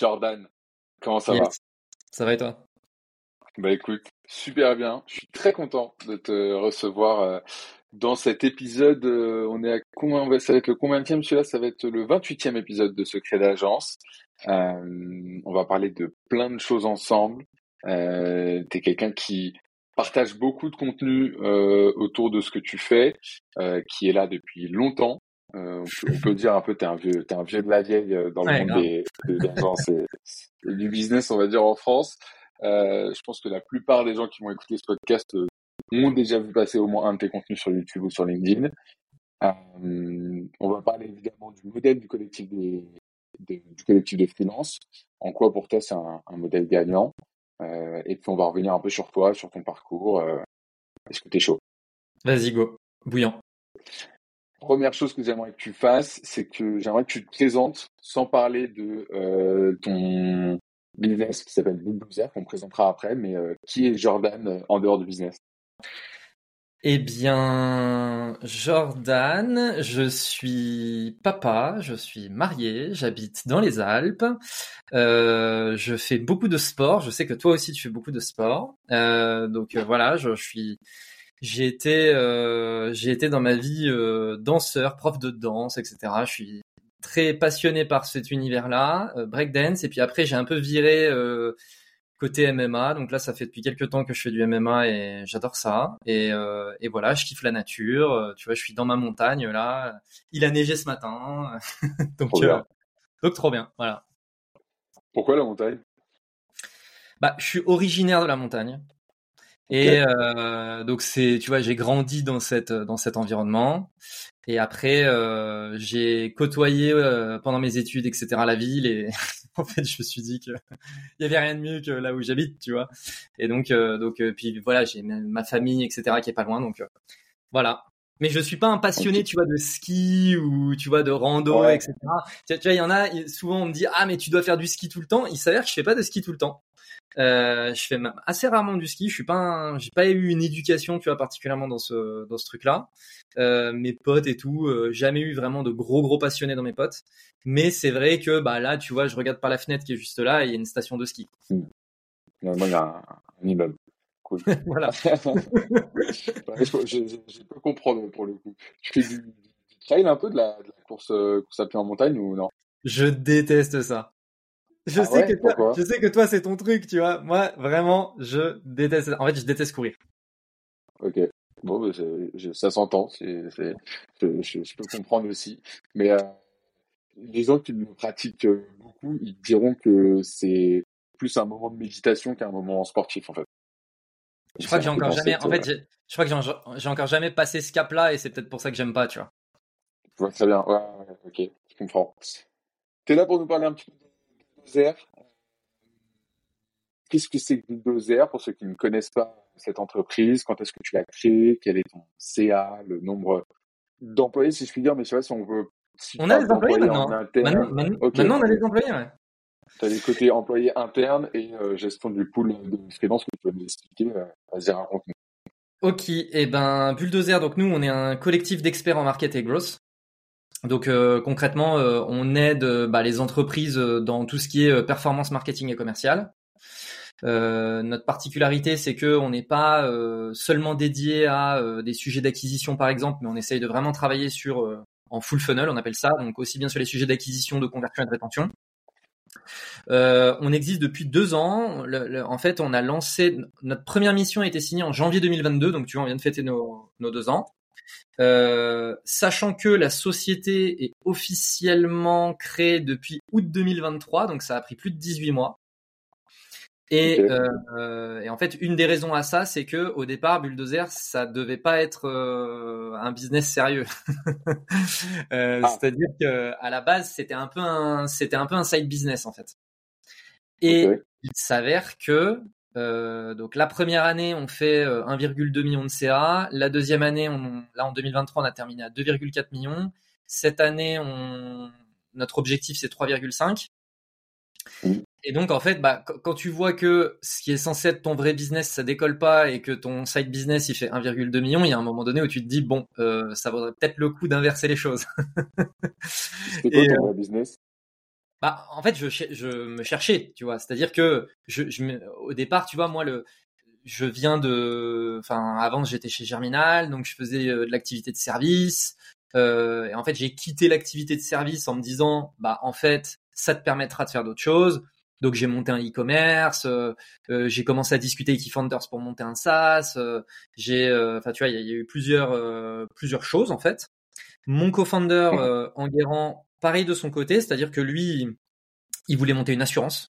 Jordan, comment ça va? Ça va et toi? Bah écoute, super bien. Je suis très content de te recevoir euh, dans cet épisode. Euh, on est à combien Ça va être le combien celui-là Ça va être le 28e épisode de Secret d'agence. Euh, on va parler de plein de choses ensemble. Euh, tu es quelqu'un qui partage beaucoup de contenu autour de ce que tu fais, qui est là depuis longtemps. Euh, on, peut, dire un peu, t'es un vieux, es un vieux de la vieille euh, dans le monde des, du business, on va dire en France. Euh, je pense que la plupart des gens qui vont écouter ce podcast euh, ont déjà vu passer au moins un de tes contenus sur YouTube ou sur LinkedIn. On va parler évidemment du modèle du collectif des, du collectif de freelance. En quoi pour toi c'est un, un, modèle gagnant? Et puis on va revenir un peu sur toi, sur ton parcours. Est-ce que t'es chaud? Vas-y go, bouillant. Première chose que j'aimerais que tu fasses, c'est que j'aimerais que tu te présentes sans parler de euh, ton business qui s'appelle Bulldozer, qu'on présentera après, mais euh, qui est Jordan euh, en dehors du business? Eh bien, Jordan, je suis papa, je suis marié, j'habite dans les Alpes, je fais beaucoup de sport, je sais que toi aussi tu fais beaucoup de sport, donc voilà, je, suis j'ai été, euh, j'ai été dans ma vie euh, danseur, prof de danse, etc. Je suis très passionné par cet univers-là, euh, breakdance. Et puis après, j'ai un peu viré euh, côté MMA. Donc là, ça fait depuis quelques temps que je fais du MMA et j'adore ça. Et, euh, et, voilà, je kiffe la nature. Tu vois, je suis dans ma montagne là. Il a neigé ce matin, donc trop donc trop bien. Voilà. Pourquoi la montagne? Bah, je suis originaire de la montagne. Et euh, donc c'est, tu vois, j'ai grandi dans cette dans cet environnement. Et après, euh, j'ai côtoyé euh, pendant mes études, etc. la ville. Et en fait, je me suis dit que il y avait rien de mieux que là où j'habite, tu vois. Et donc, euh, donc, euh, puis voilà, j'ai ma famille, etc. qui est pas loin. Donc voilà. Mais je suis pas un passionné, tu vois, de ski ou tu vois de rando, etc. Tu vois, il y en a. Souvent, on me dit ah mais tu dois faire du ski tout le temps. Il s'avère que je fais pas de ski tout le temps. Euh, je fais assez rarement du ski. Je suis pas, j'ai pas eu une éducation, tu vois, particulièrement dans ce dans ce truc-là. Euh, mes potes et tout, euh, jamais eu vraiment de gros gros passionnés dans mes potes. Mais c'est vrai que bah là, tu vois, je regarde par la fenêtre qui est juste là et il y a une station de ski. Mmh. Moi, il y a un, immeuble. Cool. voilà. je, je, peux comprendre pour le coup. Tu fais du, du trail un peu de la, de la course, euh, course à pied en montagne ou non? Je déteste ça. Je, ah sais que toi, je sais que toi, c'est ton truc, tu vois. Moi, vraiment, je déteste. En fait, je déteste courir. Ok. Bon, ça s'entend. Je, je, peux comprendre aussi. Mais euh, les gens qui le pratiquent beaucoup, ils diront que c'est plus un moment de méditation qu'un moment sportif, en fait. Je crois que j'ai encore jamais. En fait, je crois que j'ai encore jamais passé ce cap-là, et c'est peut-être pour ça que j'aime pas, tu vois. Je vois très bien. Ouais, ouais, ok, je comprends. T'es là pour nous parler un petit peu Qu'est-ce que c'est que Bulldozer pour ceux qui ne connaissent pas cette entreprise? Quand est-ce que tu l'as créée? Quel est ton CA Le nombre d'employés, si je puis dire, mais je sais pas si on veut. on a des employés maintenant. Maintenant, maintenant, on a des employés, ouais. Tu as les côtés employés internes et euh, gestion du pool de freelance que tu peux nous expliquer. Euh, Vas-y, raconte-nous. Ok, et eh ben Bulldozer, donc nous on est un collectif d'experts en market et growth. Donc euh, concrètement, euh, on aide euh, bah, les entreprises dans tout ce qui est performance marketing et commercial. notre particularité, c'est que on n'est pas seulement dédié à des sujets d'acquisition, par exemple, mais on essaye de vraiment travailler sur en full funnel, on appelle ça, donc aussi bien sur les sujets d'acquisition, de conversion et de rétention. on existe depuis deux ans. en fait, on a lancé notre première mission a été signée en janvier 2022, donc tu vois, on vient de fêter nos, nos deux ans. Euh, sachant que la société est officiellement créée depuis août 2023, donc ça a pris plus de 18 mois. Et, euh, et, en fait, une des raisons à ça, c'est que au départ, Bulldozer, ça devait pas être euh, un business sérieux. euh, ah. C'est-à-dire que à la base, c'était un peu un, c'était un peu un side business en fait. Et il s'avère que euh, donc la première année, on fait 1,2 euh, million de CA. La deuxième année, on, là en 2023, on a terminé à 2,4 millions. Cette année, on, notre objectif c'est 3,5. Et donc en fait, bah, quand tu vois que ce qui est censé être ton vrai business, ça décolle pas et que ton side business il fait 1,2 million, il y a un moment donné où tu te dis bon, euh, ça vaudrait peut-être le coup d'inverser les choses. C'est quoi ton vrai business Bah, en fait, je, je me cherchais, tu vois. C'est-à-dire que je, je, au départ, tu vois, moi, le, je viens de, enfin, avant j'étais chez Germinal, donc je faisais euh, de l'activité de service. Euh, et en fait, j'ai quitté l'activité de service en me disant, bah, en fait, ça te permettra de faire d'autres choses. Donc j'ai monté un e-commerce, euh, euh j'ai commencé à discuter avec eFounders pour monter un SaaS. Euh, j'ai, enfin, tu vois, il y, y, a eu plusieurs, plusieurs choses en fait. Mon co-founder Enguerrand, pareil de son côté, c'est-à-dire que lui, il voulait monter une assurance.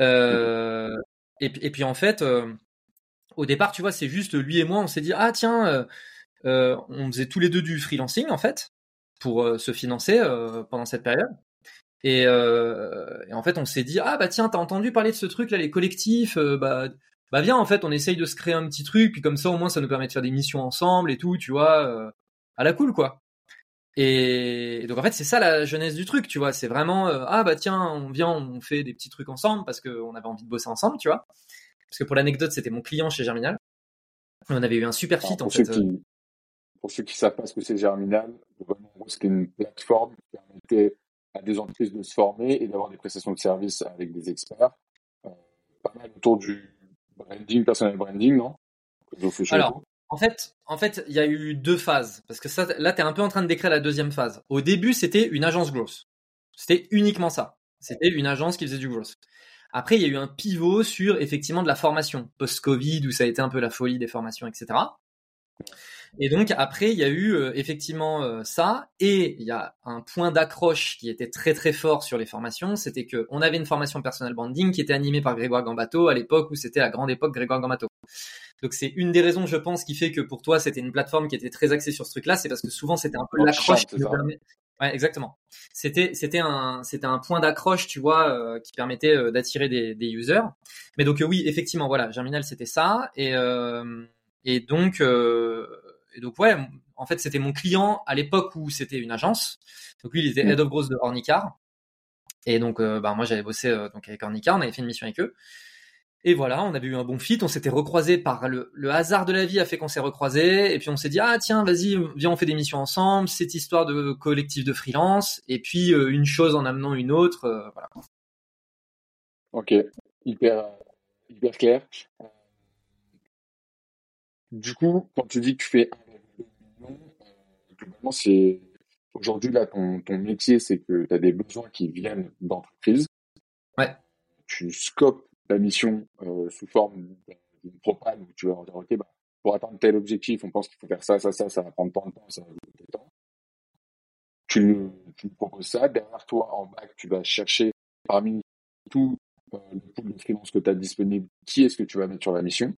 Euh, et, puis en fait, euh, au départ, tu vois, c'est juste lui et moi, on s'est dit ah tiens, euh, on faisait tous les deux du freelancing en fait pour se financer pendant cette période. Et, en fait, on s'est dit ah bah tiens, t'as entendu parler de ce truc là, les collectifs, bah bah viens en fait, on essaye de se créer un petit truc, puis comme ça au moins ça nous permet de faire des missions ensemble et tout, tu vois, à la cool quoi. Et donc en fait c'est ça la jeunesse du truc, tu vois. C'est vraiment euh, ah bah tiens on vient on fait des petits trucs ensemble parce qu'on avait envie de bosser ensemble, tu vois. Parce que pour l'anecdote c'était mon client chez Germinal. On avait eu un super fit en fait. Euh. pour ceux qui savent pas ce que c'est Germinal, c'est une plateforme qui permettait à des entreprises de se former et d'avoir des prestations de services avec des experts. Euh, pas mal autour du branding, personnel branding, non? Alors, en fait, en fait, il y a eu deux phases parce que ça, là, t'es un peu en train de décrire la deuxième phase. Au début, c'était une agence grosse. C'était uniquement ça. C'était une agence qui faisait du gross. Après, il y a eu un pivot sur effectivement de la formation post-Covid où ça a été un peu la folie des formations, etc. Et donc après, il y a eu euh, effectivement euh, ça, et il y a un point d'accroche qui était très très fort sur les formations, c'était que on avait une formation personnel branding qui était animée par Grégoire Gambato à l'époque où c'était la grande époque Grégoire Gambato. Donc c'est une des raisons, je pense, qui fait que pour toi c'était une plateforme qui était très axée sur ce truc-là, c'est parce que souvent c'était un peu l'accroche qui Ouais, exactement. C'était c'était un c'était un point d'accroche, tu vois, euh, qui permettait euh, d'attirer des, des users. Mais donc oui, effectivement, voilà, Germinal c'était ça et euh, et donc et donc ouais, en fait c'était mon client à l'époque où c'était une agence. Donc lui il était mm. head of growth de Ornicar. Et donc bah moi j'avais bossé donc avec Ornicar, on avait fait une mission avec eux. Et voilà, on avait eu un bon fit, on s'était recroisé par le, hasard de la vie a fait qu'on s'est recroisé et puis on s'est dit ah tiens vas-y viens on fait des missions ensemble, cette histoire de collectif de freelance et puis euh, une chose en amenant une autre, euh, voilà. Ok, hyper hyper clair. Du coup, quand tu dis que tu fais un globalement c'est aujourd'hui là ton, ton métier c'est que tu as des besoins qui viennent d'entreprise. Ouais. Tu scopes la mission euh, sous forme d'une propane où tu vas dire, OK, bah, pour atteindre tel objectif, on pense qu'il faut faire ça, ça, ça, ça va prendre tant de temps, ça va de temps. Tu, tu proposes ça. Derrière toi, en bac, tu vas chercher parmi tout euh, le pool de freelance que tu as disponible, qui est-ce que tu vas mettre sur la mission?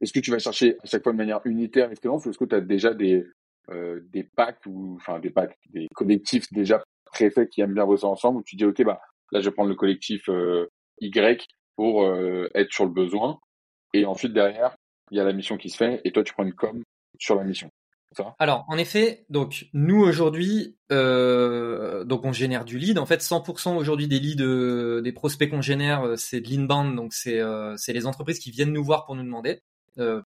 Est-ce que tu vas chercher à chaque fois de manière unitaire les freelances ou est-ce que tu as déjà des, euh, des packs ou, enfin, des packs, des collectifs déjà préfaits qui aiment bien bosser ensemble où tu dis, OK, bah, là, je vais prendre le collectif euh, Y pour euh, être sur le besoin. Et ensuite, derrière, il y a la mission qui se fait et toi, tu prends une com sur la mission. Ça Alors, en effet, donc nous aujourd'hui, euh, donc on génère du lead. En fait, 100% aujourd'hui des leads, euh, des prospects qu'on génère, c'est de l'inbound. Donc c'est c'est les entreprises qui viennent nous voir pour nous demander,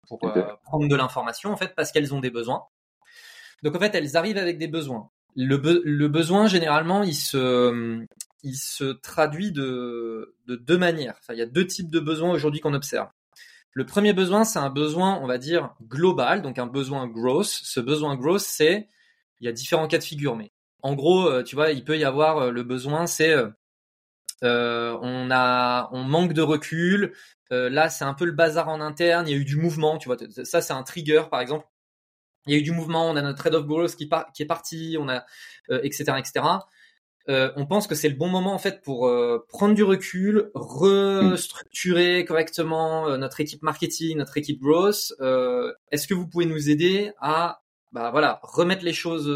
pour prendre de l'information en fait, parce qu'elles ont des besoins. Donc en fait, elles arrivent avec des besoins. Le, le besoin généralement, il se il se traduit de, de deux manières. Il y a deux types de besoins aujourd'hui qu'on observe. Le premier besoin, c'est un besoin, on va dire, global, donc un besoin gross. Ce besoin gross, c'est, il y a différents cas de figure, mais en gros, euh, tu vois, il peut y avoir euh, le besoin, c'est, euh, on a, on manque de recul. là, c'est un peu le bazar en interne. Il y a eu du mouvement, tu vois. Ça, c'est un trigger, par exemple. Il y a eu du mouvement. On a notre trade of growth qui, qui est parti. On a, etc., etc. Euh, on pense que c'est le bon moment en fait pour euh, prendre du recul, restructurer correctement euh, notre équipe marketing, notre équipe growth. Est-ce que vous pouvez nous aider à bah voilà remettre les choses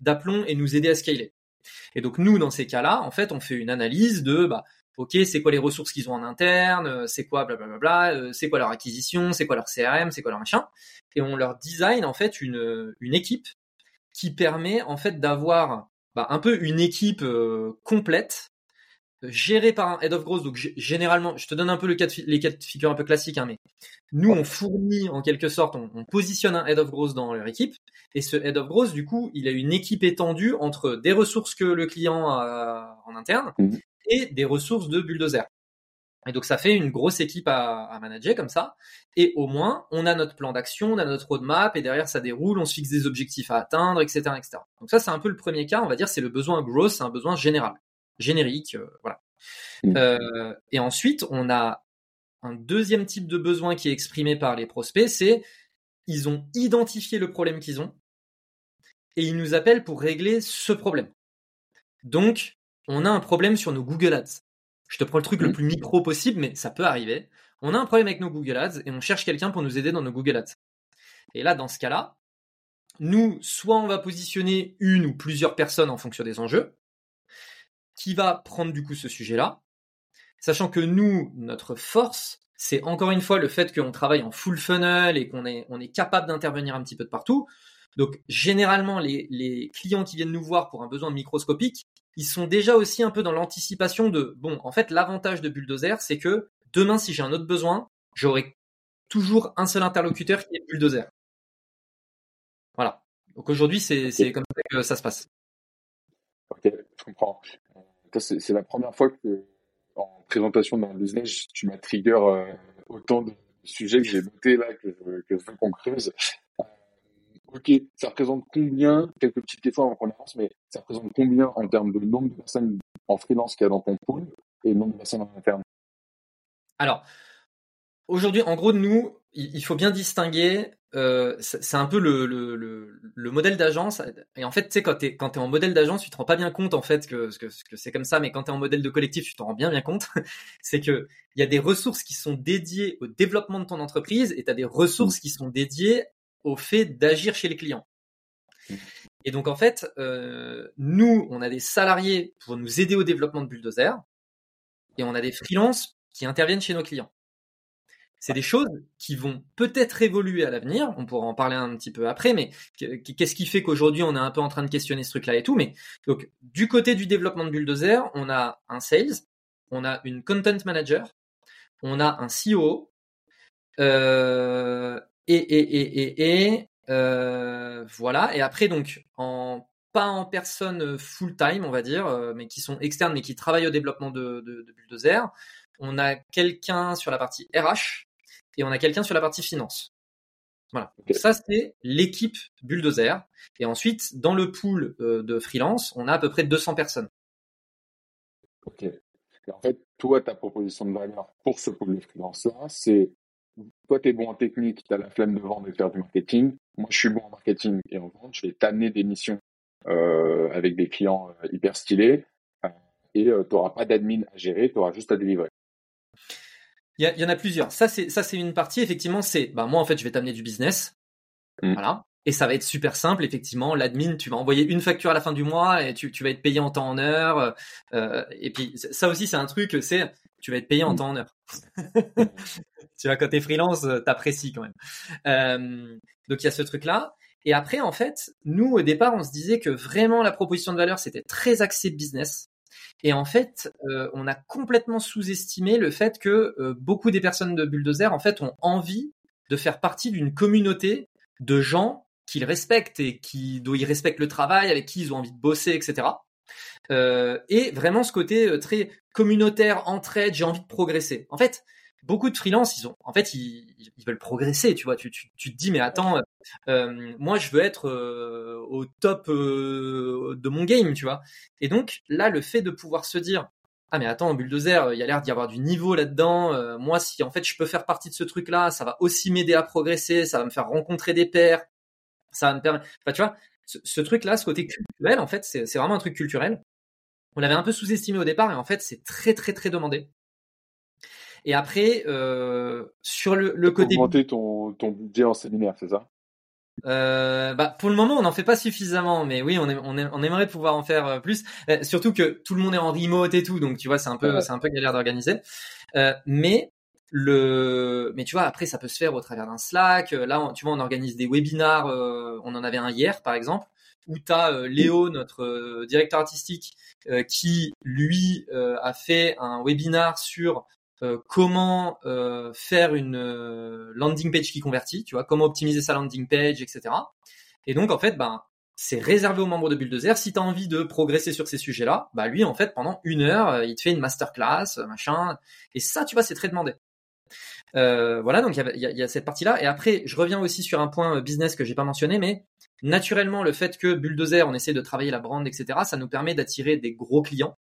d'aplomb et nous aider à scaler? Et donc nous dans ces cas-là, en fait, on fait une analyse de bah ok c'est quoi les ressources qu'ils ont en interne, c'est quoi blablabla, c'est quoi leur acquisition, c'est quoi leur CRM, c'est quoi leur machin, et on leur design en fait une une équipe qui permet en fait d'avoir bah, un peu une équipe euh, complète géré par un head of growth. Donc généralement, je te donne un peu le cas les cas de figure un peu classiques, hein, mais nous on fournit en quelque sorte, on, positionne un head of growth dans leur équipe, et ce head of growth, du coup, il a une équipe étendue entre des ressources que le client a en interne mmh. et des ressources de bulldozer. Et donc ça fait une grosse équipe à, à, manager comme ça. Et au moins, on a notre plan d'action, on a notre roadmap, et derrière ça déroule, on se fixe des objectifs à atteindre, etc., etc. Donc ça, c'est un peu le premier cas. On va dire c'est le besoin growth, c'est un besoin général générique, euh, voilà. Mmh. Euh, et ensuite, on a un deuxième type de besoin qui est exprimé par les prospects, c'est ils ont identifié le problème qu'ils ont et ils nous appellent pour régler ce problème. Donc, on a un problème sur nos Google Ads. Je te prends le truc le mmh. plus micro possible, mais ça peut arriver. On a un problème avec nos Google Ads et on cherche quelqu'un pour nous aider dans nos Google Ads. Et là, dans ce cas-là, nous, soit on va positionner une ou plusieurs personnes en fonction des enjeux, qui va prendre du coup ce sujet-là, sachant que nous, notre force, c'est encore une fois le fait qu'on travaille en full funnel et qu'on est, on est capable d'intervenir un petit peu de partout. Donc généralement, les, les clients qui viennent nous voir pour un besoin microscopique, ils sont déjà aussi un peu dans l'anticipation de, bon, en fait, l'avantage de Bulldozer, c'est que demain, si j'ai un autre besoin, j'aurai toujours un seul interlocuteur qui est Bulldozer. Voilà. Donc aujourd'hui, c'est comme ça que ça se passe. Ok, je comprends c'est la première fois que, en présentation d'un business, tu m'as trigger euh, autant de sujets que j'ai notés là, que, je veux qu'on creuse. Euh, ok, ça représente combien, quelques petites questions avant qu'on avance, mais ça représente combien en termes de nombre de personnes en freelance qu'il y a dans ton pool et le nombre de personnes en interne? Alors, aujourd'hui, en gros, nous, il faut bien distinguer euh, c'est un peu le, le, le, modèle d'agence. Et en fait, tu sais, quand t'es quand es en modèle d'agence, tu te rends pas bien compte en fait que, que, que c'est comme ça. Mais quand t'es en modèle de collectif, tu t'en rends bien bien compte. c'est que il y a des ressources qui sont dédiées au développement de ton entreprise et t'as des ressources qui sont dédiées au fait d'agir chez les clients. Et donc en fait, euh, nous, on a des salariés pour nous aider au développement de Bulldozer et on a des freelances qui interviennent chez nos clients. C'est des choses qui vont peut-être évoluer à l'avenir. On pourra en parler un petit peu après, mais qu'est-ce qui fait qu'aujourd'hui on est un peu en train de questionner ce truc-là et tout. Mais donc du côté du développement de Bulldozer, on a un sales, on a une content manager, on a un CEO, euh, et et et et, et euh, voilà. Et après donc en pas en personne full time, on va dire, euh, mais qui sont externes, mais qui travaillent au développement de, de, de Bulldozer. On a quelqu'un sur la partie RH, et on a quelqu'un sur la partie finance. Voilà. Ça, c'est l'équipe Bulldozer. Et ensuite, dans le pool euh, de freelance, on a à peu près 200 personnes. Ok. Et en fait, toi, ta proposition de valeur pour ce pool de freelance-là, c'est toi, tu es bon en technique, tu as la flemme de vendre et de faire du marketing. Moi, je suis bon en marketing et en vente. Je vais t'amener des missions euh, avec des clients euh, hyper stylés et tu n'auras pas d'admin à gérer, tu auras juste à délivrer. Il y, y, en a plusieurs. Ça, c'est ça, c'est une partie. Effectivement, c'est bah moi en fait, je vais t'amener du business, mm. voilà. Et ça va être super simple, effectivement. L'admin, tu vas envoyer une facture à la fin du mois et tu, tu vas être payé en temps en heure. Euh, et puis ça aussi, c'est un truc, c'est tu vas être payé en mm. temps en heure. tu vois, quand t'es freelance, t'apprécies quand même. Euh, donc il y a ce truc-là. Et après, en fait, nous au départ, on se disait que vraiment la proposition de valeur, c'était très axé business. Et en fait, euh, on a complètement sous-estimé le fait que euh, beaucoup des personnes de Bulldozer, en fait, ont envie de faire partie d'une communauté de gens qu'ils respectent et qui, dont ils respectent le travail, avec qui ils ont envie de bosser, etc. Euh, et vraiment ce côté très communautaire, entraide, j'ai envie de progresser. En fait, beaucoup de freelance, ils ont, en fait, ils, veulent progresser, tu vois. Tu, tu, tu, te dis, mais attends, euh, moi, je veux être euh, au top euh, de mon game, tu vois. Et donc, là, le fait de pouvoir se dire, ah mais attends, Bulldozer, il y a l'air d'y avoir du niveau là-dedans. moi, si en fait je peux faire partie de ce truc-là, ça va aussi m'aider à progresser, ça va me faire rencontrer des pairs, ça va me permettre. Enfin, tu vois, ce, ce truc-là, ce côté culturel, en fait, c'est vraiment un truc culturel. On l'avait un peu sous-estimé au départ, et en fait, c'est très très très demandé. Et après, euh, sur le, le côté... Augmenter ton, ton budget en séminaire, c'est ça? Euh, bah, pour le moment, on n'en fait pas suffisamment, mais oui, on, on, on, aimerait pouvoir en faire euh, plus. Euh, surtout que tout le monde est en remote et tout, donc tu vois, c'est un peu, c'est un peu galère d'organiser. Euh, mais le, mais tu vois, après, ça peut se faire au travers d'un Slack. Là, tu vois, on organise des webinars. on en avait un hier, par exemple, où tu as Léo, notre directeur artistique, qui lui a fait un webinar sur comment faire une landing page qui convertit, tu vois, comment optimiser sa landing page, etc. Et donc en fait, ben c'est réservé aux membres de Bulldozer. Si tu as envie de progresser sur ces sujets-là, bah lui en fait pendant une heure, il te fait une masterclass, machin. Et ça, tu vois, c'est très demandé. Euh, voilà, donc il y, y a, cette partie-là. Et après, je reviens aussi sur un point business que j'ai pas mentionné, mais naturellement, le fait que Bulldozer, on essaie de travailler la brand, etc., ça nous permet d'attirer des gros clients.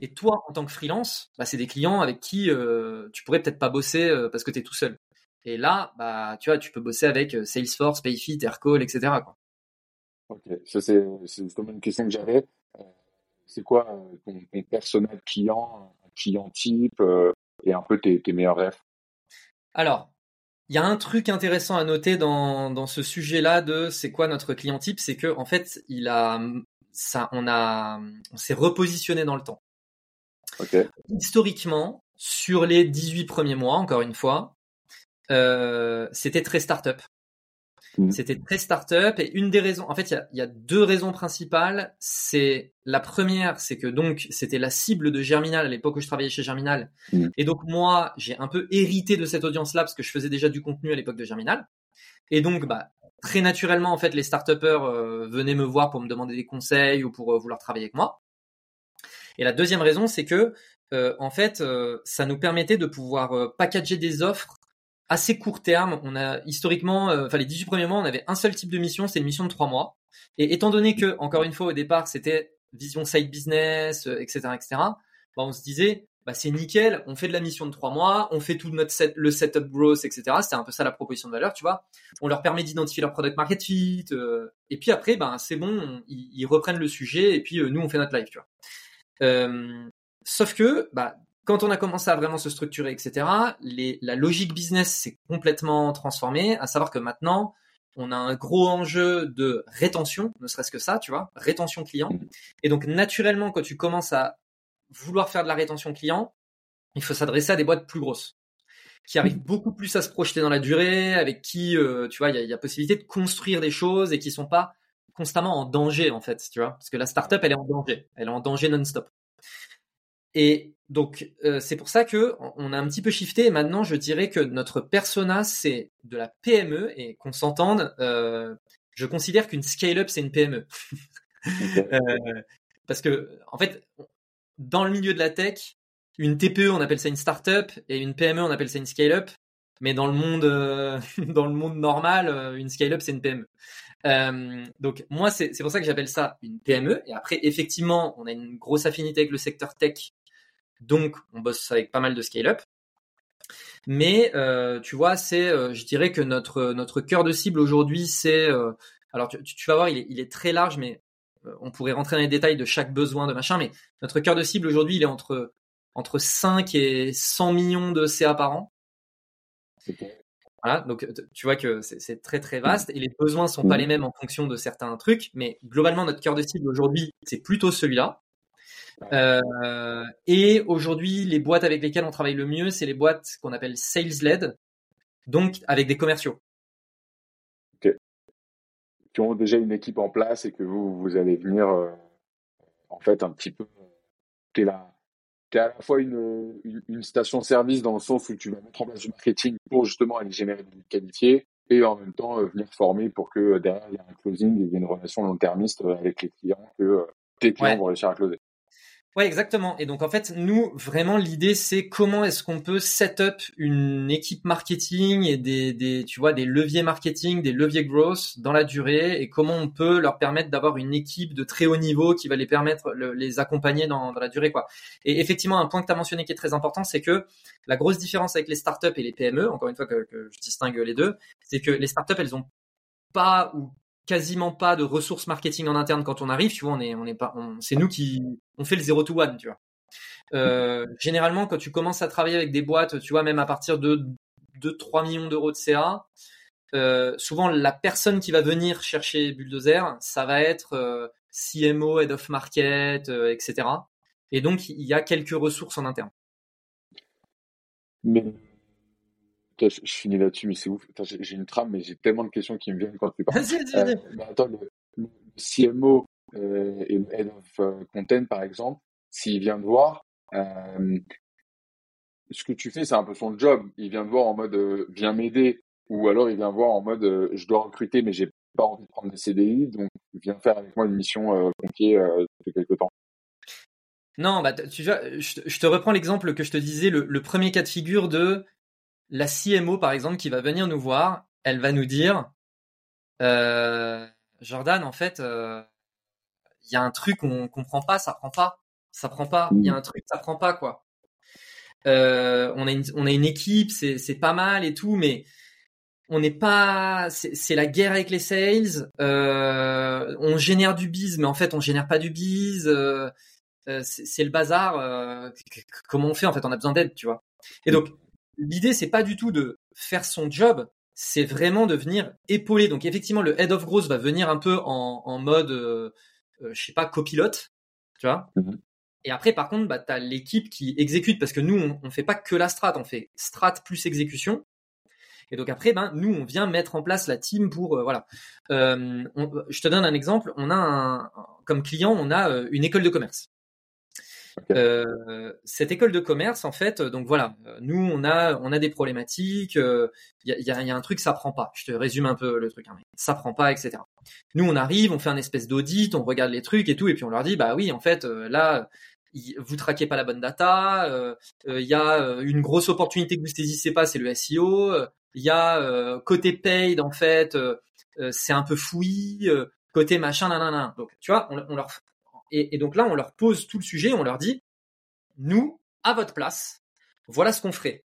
Et toi, en tant que freelance, bah, c'est des clients avec qui euh, tu pourrais peut-être pas bosser euh, parce que tu es tout seul. Et là, bah, tu vois, tu peux bosser avec euh, Salesforce, Payfit, Aircall, etc. Quoi. Ok, ça c'est justement une question que j'avais. c'est quoi ton, ton personnel client, client type et un peu tes, tes meilleurs rêves? Alors, il y a un truc intéressant à noter dans, dans ce sujet-là de c'est quoi notre client type, c'est que en fait, il a ça, on a, on s'est repositionné dans le temps. Historiquement, sur les 18 premiers mois, encore une fois, euh, c'était très start-up. Mmh. C'était très start-up et une des raisons, en fait, il y a, deux raisons principales. C'est la première, c'est que donc c'était la cible de Germinal à l'époque où je travaillais chez Germinal. Mmh. Et donc moi, j'ai un peu hérité de cette audience-là parce que je faisais déjà du contenu à l'époque de Germinal. Et donc, bah, très naturellement, en fait, les start-upers euh, venaient me voir pour me demander des conseils ou pour euh, vouloir travailler avec moi. Et la deuxième raison, c'est que euh, en fait, ça nous permettait de pouvoir packager des offres assez court terme. On a historiquement, euh, enfin les 18 premiers mois, on avait un seul type de mission, c'est une mission de trois mois. Et étant donné que, encore une fois, au départ, c'était vision side business, etc., euh, etc., bah, on se disait, bah, c'est nickel, on fait de la mission de trois mois, on fait tout notre set, le setup growth, etc. C'était un peu ça la proposition de valeur, tu vois. On leur permet d'identifier leur product market fit, euh, et puis après, bah, c'est bon, ils, reprennent le sujet, et puis nous, on fait notre live, tu vois. Sauf que, bah, quand on a commencé à vraiment se structurer, etc., les, la logique business s'est complètement transformée, à savoir que maintenant, on a un gros enjeu de rétention, ne serait-ce que ça, tu vois, rétention client. Et donc, naturellement, quand tu commences à vouloir faire de la rétention client, il faut s'adresser à des boîtes plus grosses, qui arrivent beaucoup plus à se projeter dans la durée, avec qui, euh, tu vois, il y a, y a, possibilité de construire des choses et qui sont pas constamment en danger, en fait, tu vois, parce que la startup, elle est en danger, elle est en danger non-stop. Et donc euh, c'est pour ça que on a un petit peu shifté. Et maintenant, je dirais que notre persona c'est de la PME et qu'on s'entende. Euh, je considère qu'une scale-up c'est une PME euh, parce que en fait, dans le milieu de la tech, une TPE on appelle ça une startup et une PME on appelle ça une scale-up. Mais dans le monde dans le monde normal, une scale-up c'est une PME. Donc moi c'est pour ça que j'appelle ça une PME et après effectivement on a une grosse affinité avec le secteur tech donc, on bosse avec pas mal de scale-up. Mais euh, tu vois, c'est, euh, je dirais que notre notre cœur de cible aujourd'hui, c'est, euh, alors tu, vas voir, il est, très large, mais on pourrait rentrer dans les détails de chaque besoin de machin. Mais notre cœur de cible aujourd'hui, il est entre entre 5 et 100 millions de CA par an. Voilà, donc tu vois que c'est très très vaste et les besoins sont pas mmh. les mêmes en fonction de certains trucs, mais globalement notre cœur de cible aujourd'hui c'est plutôt celui-là. Euh, et aujourd'hui, les boîtes avec lesquelles on travaille le mieux, c'est les boîtes qu'on appelle sales-led, donc avec des commerciaux. Ok. Qui ont déjà une équipe en place et que vous, vous allez venir, euh, en fait, un petit peu. Tu es à la fois une, une, station-service dans le sens où tu vas mettre en place du marketing pour justement aller générer des qualifiés et en même temps euh, venir former pour que derrière il y ait un closing et il y ait une relation long-termiste avec les clients que tes clients vont réussir à closer. Ouais, exactement. Et donc en fait, nous vraiment l'idée c'est comment est-ce qu'on peut set up une équipe marketing et des, des tu vois des leviers marketing, des leviers growth dans la durée et comment on peut leur permettre d'avoir une équipe de très haut niveau qui va les permettre les accompagner dans, dans la durée quoi. Et effectivement, un point que tu as mentionné qui est très important, c'est que la grosse différence avec les startups et les PME, encore une fois que, que je distingue les deux, c'est que les startups elles ont pas ou quasiment pas de ressources marketing en interne quand on arrive. Tu vois, on est, on est pas, c'est nous qui, on fait le 0 to 1, tu vois. Euh, généralement, quand tu commences à travailler avec des boîtes, tu vois, même à partir de 2-3 millions d'euros de CA, euh, souvent la personne qui va venir chercher Bulldozer, ça va être euh, CMO, Head of Market, etc. Et donc, il y a quelques ressources en interne. Je, finis là-dessus, mais c'est ouf. J'ai une trame, mais j'ai tellement de questions qui me viennent quand tu parles. Vas-y, vas-y, euh, attends, CMO et le Head of Content, par exemple, s'il vient de voir, ce que tu fais, c'est un peu son job. Il vient de voir en mode viens m'aider, ou alors il vient voir en mode je dois recruter, mais j'ai pas envie de prendre des CDI, donc viens faire avec moi une mission confiée depuis quelques temps. Non, bah, tu vois, je, te reprends l'exemple que je te disais, le, premier cas de figure de la CMO, par exemple, qui va venir nous voir, elle va nous dire, euh, Jordan, en fait, il euh, y a un truc on comprend pas, ça prend pas, ça prend pas, il y a un truc ça prend pas quoi. Euh, on a une, on a une équipe, c'est pas mal et tout, mais on n'est pas, c'est la guerre avec les sales. on génère du biz, mais en fait on génère pas du biz. Euh, c'est le bazar. Euh, comment on fait en fait On a besoin d'aide, tu vois. Et donc l'idée c'est pas du tout de faire son job, c'est vraiment de venir épauler. Donc effectivement le head of growth va venir un peu en, mode, euh, je sais pas, copilote, tu vois. Mm-hmm. Et après, par contre, bah, tu as l'équipe qui exécute parce que nous, on, on fait pas que la strat, on fait strat plus exécution. Et donc après, ben, nous, on vient mettre en place la team pour, voilà. je te donne un exemple. On a un, comme client, on a une école de commerce. Euh, cette école de commerce, en fait, donc voilà, nous on a on a des problématiques. Il euh, y, a, un truc ça prend pas. Je te résume un peu le truc. Hein, ça prend pas, etc. Nous on arrive, on fait un espèce d'audit, on regarde les trucs et tout, et puis on leur dit bah oui, en fait euh, là vous traquez pas la bonne data. Il y a une grosse opportunité que vous saisissez pas, c'est le SEO. Il y a côté paid en fait, c'est un peu fouillis. côté machin, nanana. Donc tu vois, on leur et, donc là, on leur pose tout le sujet, on leur dit, nous, à votre place, voilà ce qu'on ferait.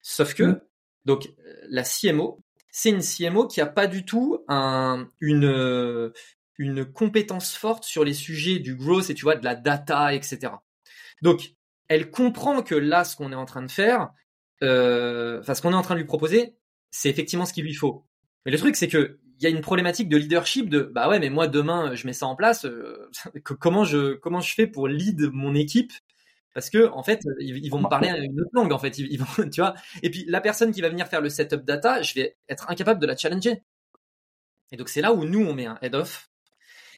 Sauf que, mm. donc, la CMO, c'est une CMO qui a pas du tout un, une, une compétence forte sur les sujets du growth et tu vois, de la data, etc. Donc, elle comprend que là, ce qu'on est en train de faire, euh, enfin, ce qu'on est en train de lui proposer, c'est effectivement ce qu'il lui faut. Mais le truc, c'est que il y a une problématique de leadership de bah ouais mais moi demain je mets ça en place euh, comment je comment je fais pour lead mon équipe? Parce que en fait ils, vont me parler une autre langue en fait. Tu vois. Et puis la personne qui va venir faire le setup data je vais être incapable de la challenger. Et donc c'est là où nous on met un head off.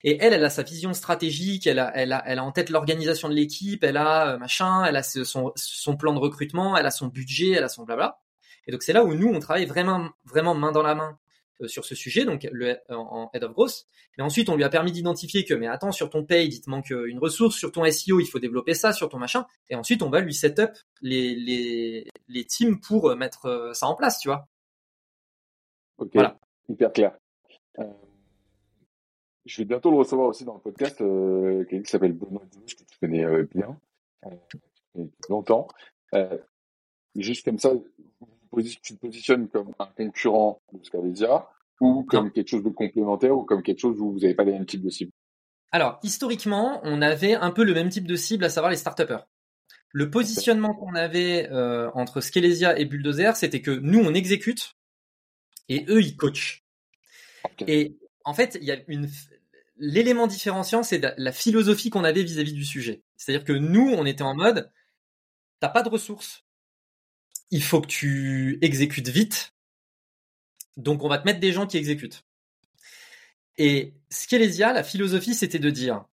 Et elle elle a sa vision stratégique elle a elle elle a en tête l'organisation de l'équipe elle a euh, machin elle a son son plan de recrutement elle a son budget elle a son blabla et donc c'est là où nous on travaille vraiment vraiment main dans la main sur ce sujet, donc le, en head of growth. Mais ensuite, on lui a permis d'identifier que, mais attends, sur ton paid, il te manque euh, une ressource, sur ton SEO, il faut développer ça, sur ton machin. Et ensuite, on va lui set up les, les, les teams pour euh, mettre ça en place, tu vois. Ok, voilà. hyper clair. je vais bientôt le recevoir aussi dans le podcast, quelqu'un qui s'appelle Benoît Douche, que tu connais bien, depuis longtemps. juste comme ça, tu te positionnes comme un concurrent de Scalesia ou comme quelque chose de complémentaire ou comme quelque chose où vous n'avez pas les mêmes types de cibles. Alors, historiquement, on avait un peu le même type de cible, à savoir les start Le positionnement qu'on avait euh, entre Scalesia et Bulldozer, c'était que nous, on exécute et eux, ils coachent. Et en fait, il y a une l'élément différenciant, c'est la philosophie qu'on avait vis-à-vis -vis du sujet. C'est-à-dire que nous, on était en mode, t'as pas de ressources, il faut que tu exécutes vite. Donc on va te mettre des gens qui exécutent. Et Skelesia, la philosophie, c'était de dire,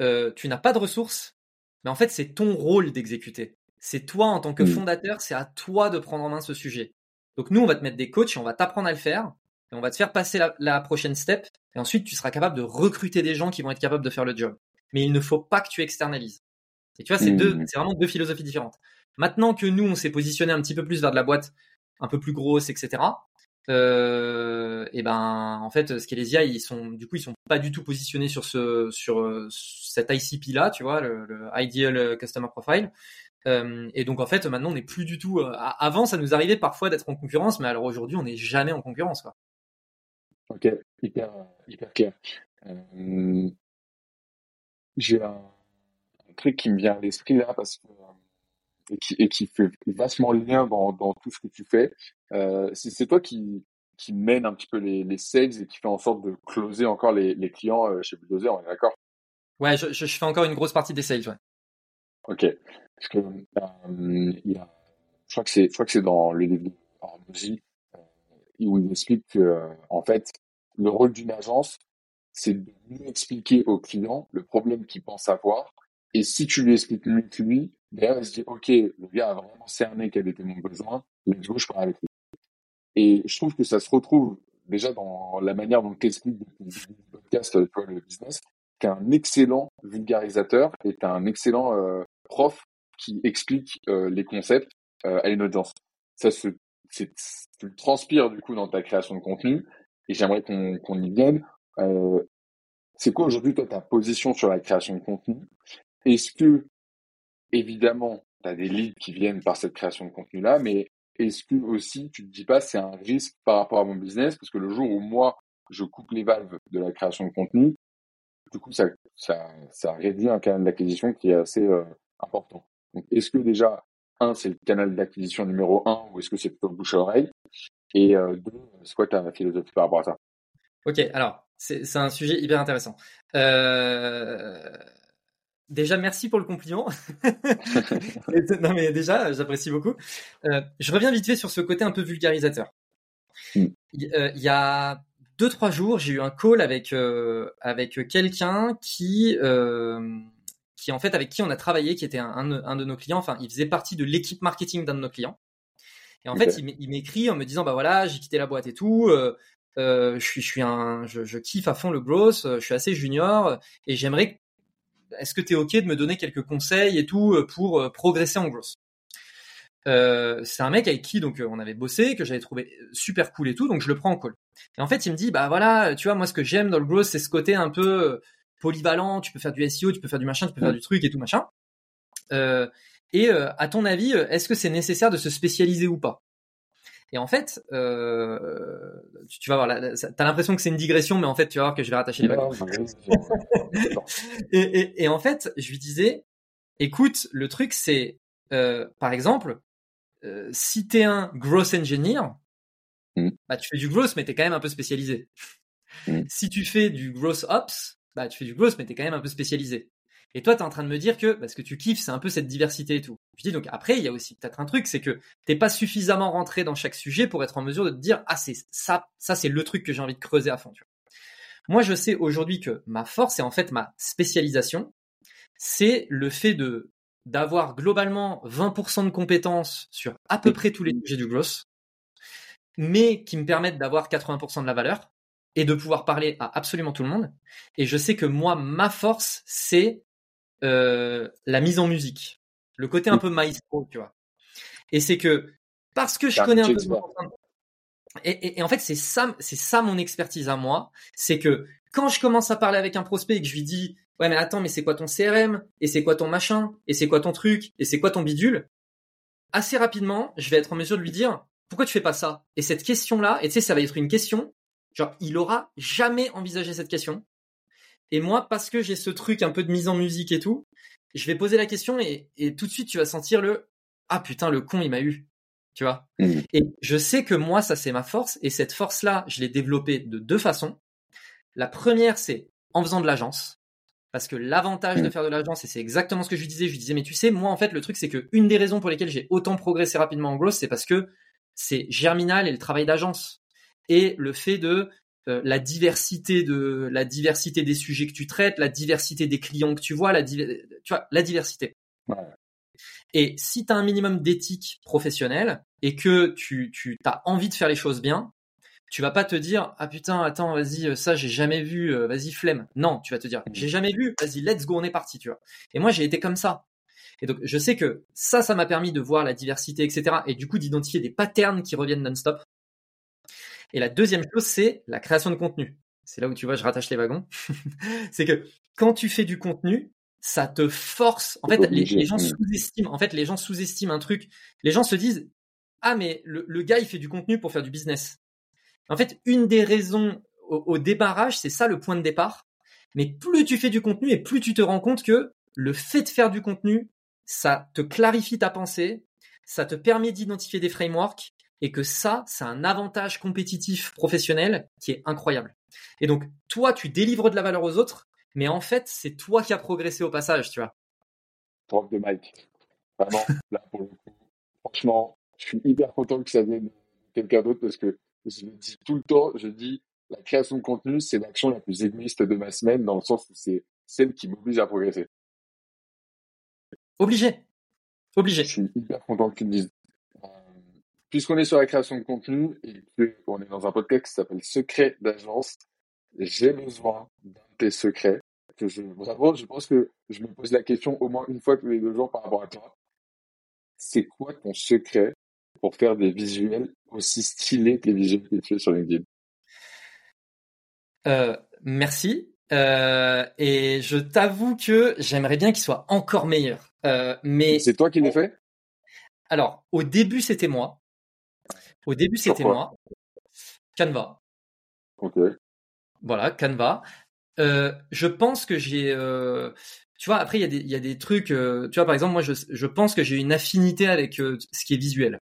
euh, tu n'as pas de ressources, mais en fait c'est ton rôle d'exécuter. C'est toi en tant que mmh. fondateur, c'est à toi de prendre en main ce sujet. Donc nous, on va te mettre des coachs et on va t'apprendre à le faire. Et on va te faire passer la, prochaine step. Et ensuite, tu seras capable de recruter des gens qui vont être capables de faire le job. Mais il ne faut pas que tu externalises. Et tu vois, c'est deux, mmh. c'est vraiment deux philosophies différentes. Maintenant que nous, on s'est positionné un petit peu plus vers de la boîte un peu plus grosse, etc. Euh, et ben en fait Scalesia ils sont du coup ils sont pas du tout positionnés sur ce sur euh, cet ICP là tu vois le, ideal customer profile euh, et donc en fait maintenant on n'est plus du tout avant ça nous arrivait parfois d'être en concurrence mais alors aujourd'hui on n'est jamais en concurrence quoi ok hyper hyper clair j'ai un, un, truc qui me vient à l'esprit là parce que et qui, et qui fait vachement lien dans, dans tout ce que tu fais. Euh, c'est toi qui, qui mène un petit peu les, les sales et qui fait en sorte de closer encore les, les clients euh, chez Bulldozer, on est d'accord? Ouais, je, je, fais encore une grosse partie des sales, ouais. Ok. Parce que, euh, il y a, je crois que c'est, je crois que c'est dans le livre euh, où il explique que, en fait, le rôle d'une agence, c'est de mieux expliquer au client le problème qu'il pense avoir. Et si tu lui expliques mieux que lui, derrière, il se dit, OK, le gars a vraiment cerné quel était mon besoin, let's go, je parle avec lui. Et je trouve que ça se retrouve déjà dans la manière dont tu expliques depuis le podcast, toi, le business, qu'un excellent vulgarisateur est un excellent euh, prof qui explique euh, les concepts euh, à une audience. Ça se, c'est, tu le transpires du coup dans ta création de contenu et j'aimerais qu'on, qu'on y vienne. Euh, c'est quoi aujourd'hui toi ta position sur la création de contenu? Est-ce que évidemment tu as des leads qui viennent par cette création de contenu là, mais est-ce que aussi tu te dis pas c'est un risque par rapport à mon business? Parce que le jour où moi je coupe les valves de la création de contenu, du coup ça ça, ça réduit un canal d'acquisition qui est assez euh, important. Donc est-ce que déjà un c'est le canal d'acquisition numéro un ou est-ce que c'est plutôt bouche à oreille? Et euh, deux, c'est quoi ta philosophie par rapport à ça? Ok, alors c'est un sujet hyper intéressant. Euh... Déjà, merci pour le compliment. non, mais déjà, j'apprécie beaucoup. Euh, je reviens vite fait sur ce côté un peu vulgarisateur. Mm. Euh, Il y a deux trois jours, j'ai eu un call avec euh, avec quelqu'un qui qui en fait avec qui on a travaillé, qui était un, un, un de nos clients. Enfin, il faisait partie de l'équipe marketing d'un de nos clients. Et en fait, il m'é- il m'écrit en me disant bah voilà, j'ai quitté la boîte et tout. je suis, je suis un, je, je kiffe à fond le growth. Je suis assez junior et j'aimerais. Est-ce que tu es ok de me donner quelques conseils et tout euh, pour euh, progresser en growth? Euh, C'est un mec avec qui donc on avait bossé, que j'avais trouvé super cool et tout, donc je le prends en call. Et en fait, il me dit bah voilà, tu vois moi ce que j'aime dans le growth, c'est ce côté un peu polyvalent. Tu peux faire du SEO, tu peux faire du machin, tu peux faire du truc et tout machin. Euh, et euh, à ton avis, est-ce que c'est nécessaire de se spécialiser ou pas? Et en fait, euh, tu, tu vas voir, t'as l'impression que c'est une digression, mais en fait, tu vas voir que je vais rattacher les wagons. Et, et, et en fait, je lui disais, écoute, le truc c'est, euh, par exemple, euh, si t'es un growth engineer, Mm. bah tu fais du growth, mais t'es quand même un peu spécialisé. Mm. Si tu fais du growth ops, bah tu fais du growth, mais t'es quand même un peu spécialisé. Et toi, t'es en train de me dire que, parce que tu kiffes, c'est un peu cette diversité et tout. Je dis donc après, il y a aussi peut-être un truc, c'est que t'es pas suffisamment rentré dans chaque sujet pour être en mesure de te dire, ah c'est ça, ça c'est le truc que j'ai envie de creuser à fond. Tu vois. Moi, je sais aujourd'hui que ma force et en fait ma spécialisation, c'est le fait de d'avoir globalement 20% de compétences sur à peu près tous les sujets du growth, mais qui me permettent d'avoir 80% de la valeur et de pouvoir parler à absolument tout le monde. Et je sais que moi, ma force, c'est euh, la mise en musique, le côté un peu maestro, tu vois. Et c'est que parce que je connais un peu et, et en fait, c'est ça, c'est ça mon expertise à moi, c'est que quand je commence à parler avec un prospect et que je lui dis, ouais mais attends, mais c'est quoi ton CRM et c'est quoi ton machin? Et c'est quoi ton truc? Et c'est quoi ton bidule, assez rapidement, je vais être en mesure de lui dire, pourquoi tu fais pas ça? Et cette question-là, et tu sais, ça va être une question, genre il aura jamais envisagé cette question. Et moi, parce que j'ai ce truc un peu de mise en musique et tout, je vais poser la question et, et tout de suite tu vas sentir le, ah putain, le con il m'a eu, tu vois Mm. et je sais que moi, ça c'est ma force, et cette force-là, je l'ai développée de deux façons. La première, c'est en faisant de l'agence, parce que l'avantage de Mm. faire de l'agence, et c'est exactement ce que je lui disais, je lui disais, mais tu sais, moi en fait, le truc c'est que une des raisons pour lesquelles j'ai autant progressé rapidement en growth, c'est parce que c'est Germinal et le travail d'agence, et le fait de euh, la diversité de la diversité des sujets que tu traites, la diversité des clients que tu vois, la tu vois, la diversité. Ouais. Et si tu as un minimum d'éthique professionnelle et que tu, tu as envie de faire les choses bien, tu vas pas te dire ah putain attends vas-y euh, ça j'ai jamais vu euh, vas-y flemme non tu vas te dire j'ai jamais vu vas-y let's go on est parti tu vois et moi j'ai été comme ça et donc je sais que ça ça m'a permis de voir la diversité etc et du coup d'identifier des patterns qui reviennent non-stop et la deuxième chose c'est la création de contenu. C'est là où tu vois je rattache les wagons. C'est que quand tu fais du contenu ça te force. En fait les, gens sous-estiment. En fait les gens sous-estiment un truc. Les gens se disent ah mais le, le gars il fait du contenu pour faire du business en fait, une des raisons au, au débarrage, c'est ça le point de départ. Mais plus tu fais du contenu et plus tu te rends compte que le fait de faire du contenu, ça te clarifie ta pensée, ça te permet d'identifier des frameworks et que ça, c'est un avantage compétitif professionnel qui est incroyable. Et donc, toi, tu délivres de la valeur aux autres, mais en fait, c'est toi qui as progressé au passage, tu vois. Drop de Mike. Vraiment, là, pour le coup. Franchement, je suis hyper content que ça vienne de quelqu'un d'autre parce que je le dis tout le temps, je dis, la création de contenu, c'est l'action la plus égoïste de ma semaine, dans le sens où c'est celle qui m'oblige à progresser. Obligé. Obligé. Je suis hyper content que tu me dises. Puisqu'on est sur la création de contenu et qu'on est dans un podcast qui s'appelle Secret d'agence, j'ai besoin d'un de tes secrets. Que je, vraiment, je pense que je me pose la question au moins une fois tous les deux jours par rapport à toi. C'est quoi ton secret pour faire des visuels aussi stylés que les visuels que tu fais sur LinkedIn? Euh, Merci. Euh, et je t'avoue que j'aimerais bien qu'il soit encore meilleur. Euh, mais c'est toi qui l'as fait? Alors, au début, c'était moi. Au début, c'était moi. Canva. Ok. Voilà, Canva. Euh, je pense que j'ai, euh, tu vois, après il y a des, il y a des trucs, euh, tu vois, par exemple, moi, je, je pense que j'ai une affinité avec ce qui est visuel.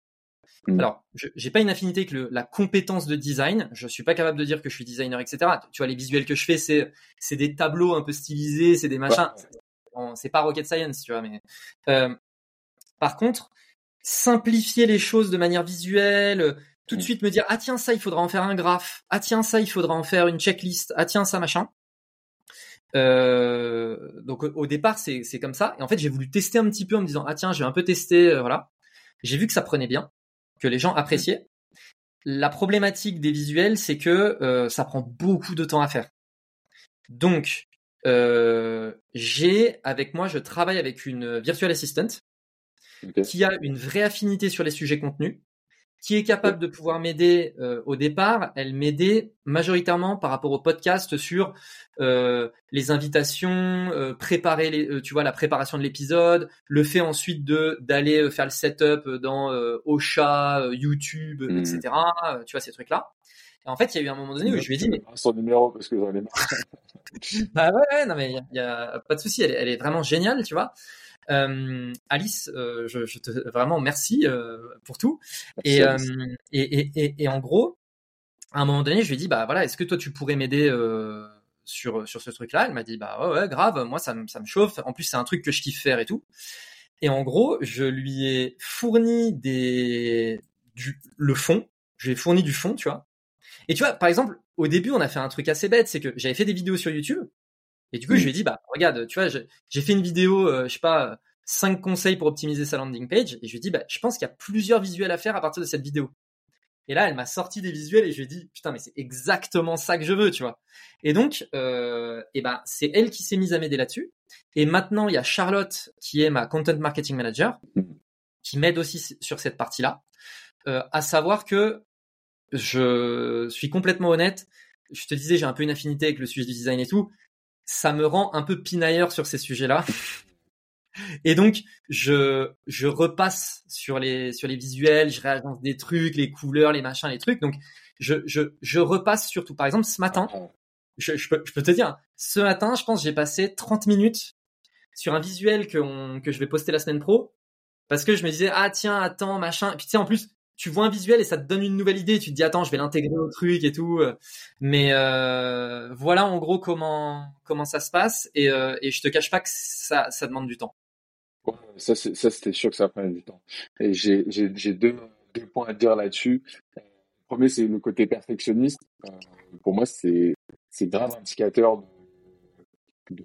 Mm. Alors, j'ai pas une affinité avec le, la compétence de design. Je suis pas capable de dire que je suis designer, etc. Tu vois, les visuels que je fais, c'est c'est des tableaux un peu stylisés, c'est des machins. C'est pas rocket science, tu vois. Mais par contre, simplifier les choses de manière visuelle, tout de mm. suite me dire ah tiens ça il faudra en faire un graphe, ah tiens ça il faudra en faire une checklist, ah tiens ça machin. Euh, donc au, départ c'est c'est comme ça et en fait j'ai voulu tester un petit peu en me disant ah tiens je vais un peu tester euh, voilà j'ai vu que ça prenait bien que les gens appréciaient. La problématique des visuels, c'est que euh, ça prend beaucoup de temps à faire. Donc, euh, j'ai avec moi, je travaille avec une virtual assistant qui a une vraie affinité sur les sujets contenus qui est capable de pouvoir m'aider euh, au départ. Elle m'aidait majoritairement par rapport au podcast sur euh, les invitations, euh, préparer les, tu vois, la préparation de l'épisode, le fait ensuite de d'aller faire le setup dans Ocha, YouTube, mmh. etc. tu vois ces trucs là. Et en fait, il y a eu un moment donné où je lui ai dit mais son numéro parce que j'en ai marre. bah ouais, non mais il y, a, pas de souci, elle, elle, est vraiment géniale, tu vois. Euh, Alice, euh, je, je, te vraiment merci euh, pour tout. Et, et, et, et, en gros, à un moment donné, je lui ai dit bah voilà, est-ce que toi tu pourrais m'aider sur sur ce truc-là? Elle m'a dit bah ouais, ouais grave, moi ça me ça me chauffe. En plus c'est un truc que je kiffe faire et tout. Et en gros, je lui ai fourni des du le fond. Je lui ai fourni du fond, tu vois. Et tu vois, par exemple, au début, on a fait un truc assez bête, c'est que j'avais fait des vidéos sur YouTube et du coup, je lui ai dit, bah, regarde, tu vois, j'ai fait une vidéo, euh, je sais pas, 5 conseils pour optimiser sa landing page. Et je lui ai dit, bah, je pense qu'il y a plusieurs visuels à faire à partir de cette vidéo. Et là, elle m'a sorti des visuels et je lui ai dit, putain, mais c'est exactement ça que je veux, tu vois. Et donc, euh, et ben, c'est elle qui s'est mise à m'aider là-dessus. Et maintenant, il y a Charlotte, qui est ma content marketing manager, qui m'aide aussi sur cette partie-là. Euh, à savoir que je suis complètement honnête. Je te disais, j'ai un peu une affinité avec le sujet du design et tout ça me rend un peu pinailleur sur ces sujets-là. Et donc, je, je repasse sur les, sur les visuels, je réagence des trucs, les couleurs, les machins, les trucs. Donc, je, je, je repasse surtout. Par exemple, ce matin, je, je, peux, je peux te dire, ce matin, je pense j'ai passé 30 minutes sur un visuel que, que je vais poster la semaine pro. Parce que je me disais, ah tiens, attends, machin. Et puis tu sais, en plus, tu vois un visuel et ça te donne une nouvelle idée. Tu te dis attends, je vais l'intégrer au truc et tout. Mais euh, voilà en gros comment comment ça se passe et, euh, et je te cache pas que ça ça demande du temps. ça c'était sûr que ça prend du temps. Et j'ai deux deux points à dire là-dessus. Le premier c'est le côté perfectionniste. Euh, pour moi c'est c'est grave indicateur de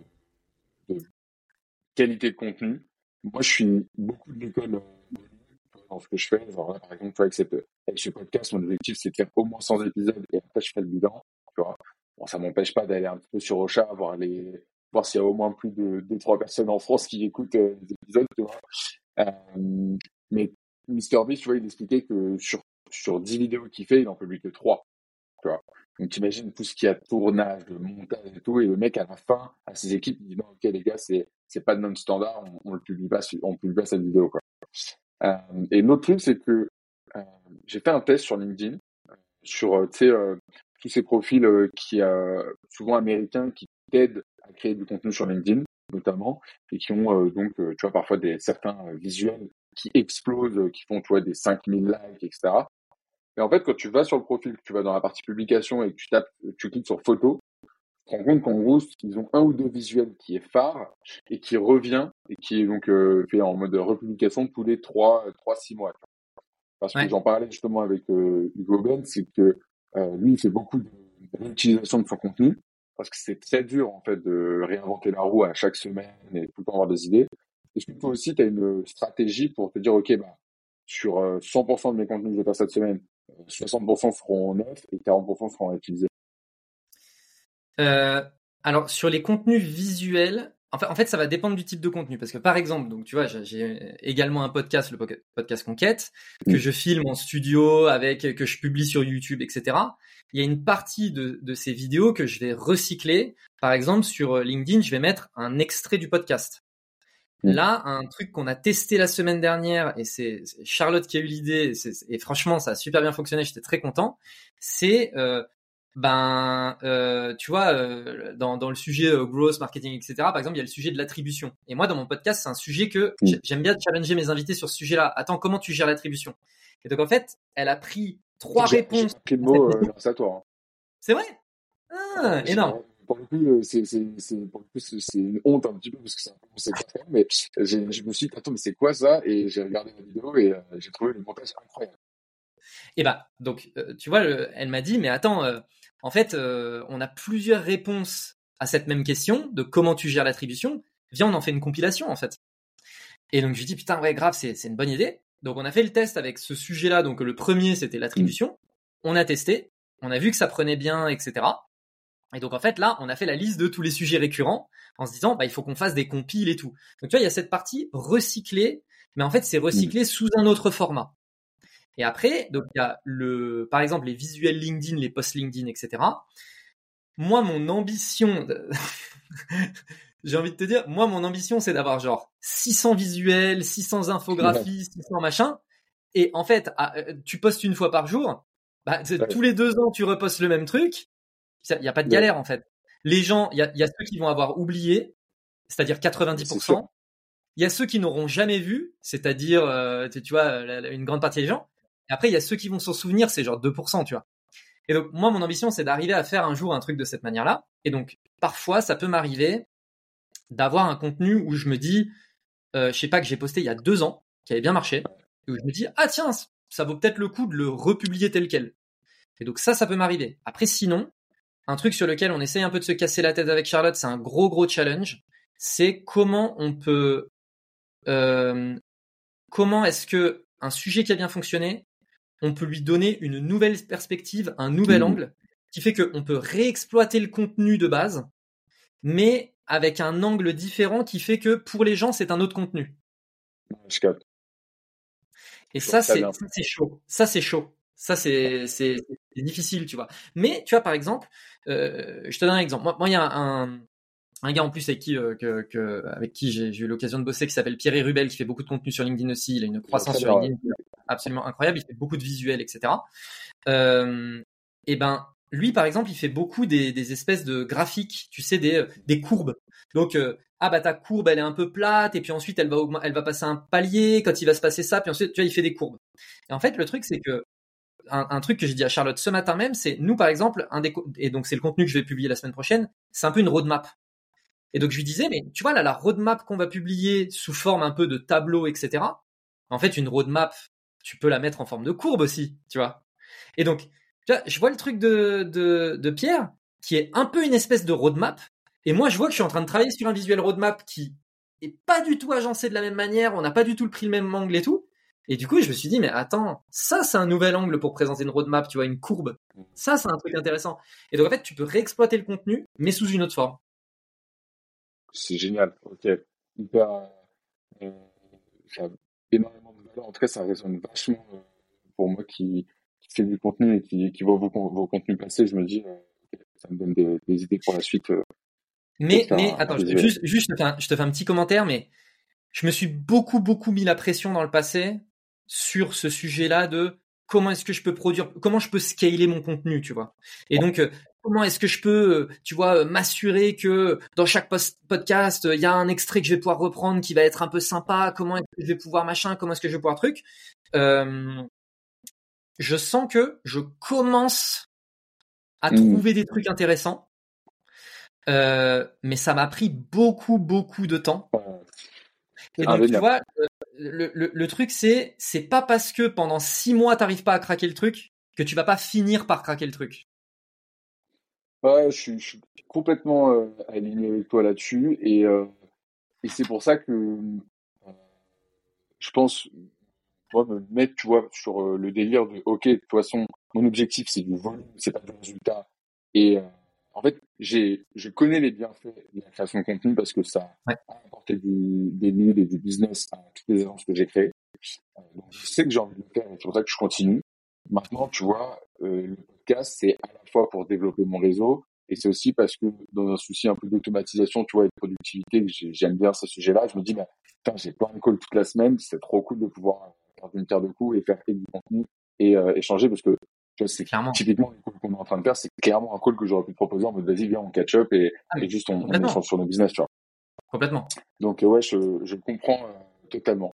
qualité de contenu. Moi je suis beaucoup de l'école dans ce que je fais. Genre par exemple, avec, cette, avec ce podcast, mon objectif, c'est de faire au moins 100 épisodes et après, je fais le bilan. Tu vois. Bon, ça m'empêche pas d'aller un petit peu sur Ocha, voir les, voir s'il y a au moins plus de deux, trois personnes en France qui écoutent euh, les épisodes. Euh, mais MrBeast, tu vois, il expliquait que sur, sur 10 vidéos qu'il fait, il en publie que 3. Tu vois. Donc, t'imagines tout ce qu'il y a de tournage, de montage et tout, et le mec, à la fin, à ses équipes, il dit non, ok, les gars, c'est, c'est pas de non-standard, on, on le publie pas, on publie pas cette vidéo. Euh, et l'autre truc, c'est que euh, j'ai fait un test sur LinkedIn sur euh, tous ces profils qui souvent américains qui t'aident à créer du contenu sur LinkedIn notamment et qui ont donc tu vois parfois des certains visuels qui explosent qui font tu vois des 5000 likes etc et en fait quand tu vas sur le profil tu vas dans la partie publication et que tu tapes tu cliques sur photo te rends compte qu'en gros, ils ont un ou deux visuels qui est phare et qui revient et qui est donc euh, fait en mode republication tous les trois, trois, six mois. Parce que j'en parlais justement avec euh, Hugo Ben, c'est que euh, lui, il fait beaucoup de, l'utilisation de son contenu, parce que c'est très dur en fait de réinventer la roue à chaque semaine et tout le temps avoir des idées. Est-ce que toi aussi, tu as une stratégie pour te dire, OK, bah, sur 100% de mes contenus que je vais faire cette semaine, 60% seront neufs et 40% seront utilisés euh, Alors, sur les contenus visuels, en fait, ça va dépendre du type de contenu. Parce que par exemple, donc tu vois, j'ai également un podcast, le podcast Conquête, que je filme en studio, avec que je publie sur YouTube, etc. Il y a une partie de, de ces vidéos que je vais recycler. Par exemple, sur LinkedIn, je vais mettre un extrait du podcast. Mm. Là, un truc qu'on a testé la semaine dernière, et c'est Charlotte qui a eu l'idée, et, franchement, ça a super bien fonctionné, j'étais très content, c'est, euh, ben, euh, tu vois, euh, dans, dans le sujet euh, growth, marketing, etc., par exemple, il y a le sujet de l'attribution. Et moi, dans mon podcast, c'est un sujet que mm. j'aime bien challenger mes invités sur ce sujet-là. Attends, comment tu gères l'attribution? Et donc, en fait, elle a pris trois réponses. J'ai grâce à toi. Hein. C'est vrai? Ah, énorme pour le coup, euh, c'est, c'est, c'est, pour le coup, c'est une honte un petit peu parce que c'est un secteur, mais je me suis dit, attends, mais c'est quoi ça? Et j'ai regardé la vidéo et euh, j'ai trouvé le montage incroyable. Et bah, donc, euh, tu vois, elle m'a dit, mais attends, en fait, on a plusieurs réponses à cette même question de comment tu gères l'attribution. Viens, on en fait une compilation, en fait. Et donc, je lui dis, putain, ouais, grave, c'est, une bonne idée. Donc, on a fait le test avec ce sujet-là. Donc, le premier, c'était l'attribution. On a testé. On a vu que ça prenait bien, etc. Et donc en fait là, on a fait la liste de tous les sujets récurrents en se disant bah il faut qu'on fasse des compiles et tout. Donc tu vois, il y a cette partie recyclée, mais en fait c'est recyclé mm. sous un autre format. Et après, donc il y a le, par exemple les visuels LinkedIn, les posts LinkedIn, etc. Moi, mon ambition, j'ai envie de te dire, moi mon ambition c'est d'avoir genre 600 visuels, 600 infographies, 600 machins. Et en fait, ah, euh, tu postes une fois par jour, bah, tous les deux ans tu repostes le même truc il n'y a pas de galère en fait. Les gens, il y a, y a, ceux qui vont avoir oublié, c'est-à-dire 90%. Il y a ceux qui n'auront jamais vu, c'est-à-dire, euh, tu, vois, une grande partie des gens. Après, il y a ceux qui vont s'en souvenir, c'est genre 2%, tu vois. Et donc, moi, mon ambition, c'est d'arriver à faire un jour un truc de cette manière-là. Et donc, parfois, ça peut m'arriver d'avoir un contenu où je me dis, euh, je sais pas, que j'ai posté il y a deux ans, qui avait bien marché, et où je me dis, ah tiens, ça vaut peut-être le coup de le republier tel quel. Et donc ça, ça peut m'arriver. Après, sinon, un truc sur lequel on essaye un peu de se casser la tête avec Charlotte, c'est un gros gros challenge. C'est comment on peut, euh, comment est-ce que un sujet qui a bien fonctionné, on peut lui donner une nouvelle perspective, un nouvel mmh. angle, qui fait qu'on peut réexploiter le contenu de base, mais avec un angle différent qui fait que pour les gens c'est un autre contenu. Et ça c'est chaud. Ça c'est chaud. Ça, c'est, c'est, difficile, tu vois. Mais, tu vois, par exemple, euh, je te donne un exemple. Moi, il y a un, un gars en plus avec qui, euh, que, que, avec qui j'ai, eu l'occasion de bosser qui s'appelle Pierre Rubel, qui fait beaucoup de contenu sur LinkedIn aussi. Il a une croissance sur LinkedIn absolument incroyable. Il fait beaucoup de visuels, etc. Euh, et ben, lui, par exemple, il fait beaucoup des, des espèces de graphiques, tu sais, des, des courbes. Donc, euh, ah bah ta courbe, elle est un peu plate, et puis ensuite elle va elle va passer un palier quand il va se passer ça, puis ensuite, tu vois, il fait des courbes. Et en fait, le truc, c'est que un, truc que j'ai dit à Charlotte ce matin même, c'est nous par exemple, un des et donc c'est le contenu que je vais publier la semaine prochaine, c'est un peu une roadmap. Et donc je lui disais, mais tu vois là, la roadmap qu'on va publier sous forme un peu de tableau, etc. En fait, une roadmap, tu peux la mettre en forme de courbe aussi, tu vois. Et donc, tu vois, je vois le truc de, de, de Pierre, qui est un peu une espèce de roadmap, et moi je vois que je suis en train de travailler sur un visuel roadmap qui est pas du tout agencé de la même manière, on n'a pas du tout le pris le même angle et tout. Et du coup, je me suis dit, mais attends, ça, c'est un nouvel angle pour présenter une roadmap, tu vois, une courbe. Ça, c'est un truc intéressant. Et donc, en fait, tu peux réexploiter le contenu, mais sous une autre forme. C'est génial. Ok. Hyper. Euh, ça a énormément de valeur. En tout cas, ça résonne vachement euh, pour moi qui, qui fait du contenu et qui, qui voit vos, vos contenus passer. Je me dis, euh, ça me donne des, des, idées pour la suite. Euh, mais, mais attends, juste, juste je, te fais un, je te fais un petit commentaire, mais je me suis beaucoup, beaucoup mis la pression dans le passé sur ce sujet-là de comment est-ce que je peux produire, comment je peux scaler mon contenu, tu vois. Et donc, euh, comment est-ce que je peux, euh, tu vois, euh, m'assurer que dans chaque podcast, il y a un extrait que je vais pouvoir reprendre qui va être un peu sympa, comment est-ce que je vais pouvoir machin, comment est-ce que je vais pouvoir truc. je sens que je commence à mmh. trouver des trucs intéressants. mais ça m'a pris beaucoup, beaucoup de temps. Et donc, tu vois, le, le, truc, c'est, c'est pas parce que pendant six mois t'arrives pas à craquer le truc que tu vas pas finir par craquer le truc. Ouais, je suis, complètement euh, aligné avec toi là-dessus et, euh, et c'est pour ça que euh, je pense moi, me mettre tu vois sur le délire de ok de toute façon mon objectif c'est du volume c'est pas du résultat et en fait j'ai je connais les bienfaits de la création de contenu parce que ça a apporté du, des leads et du business à toutes les agences que j'ai créées donc je sais que j'ai envie de le faire et c'est pour ça que je continue maintenant tu vois le podcast c'est à la fois pour développer mon réseau et c'est aussi parce que dans un souci un peu d'automatisation, tu vois, et de productivité, j'aime bien ce sujet-là. Je me dis, bah, putain, j'ai plein de calls toute la semaine. C'est trop cool de pouvoir faire une pierre de coups et faire du contenu et euh, échanger parce que tu vois, c'est clairement typiquement les calls qu'on est en train de faire. C'est clairement un call que j'aurais pu te proposer en mode vas-y, viens, on catch up et, ah, et juste on, on, échange sur nos business, tu vois. Complètement. Donc, euh, ouais, je, je comprends euh, totalement.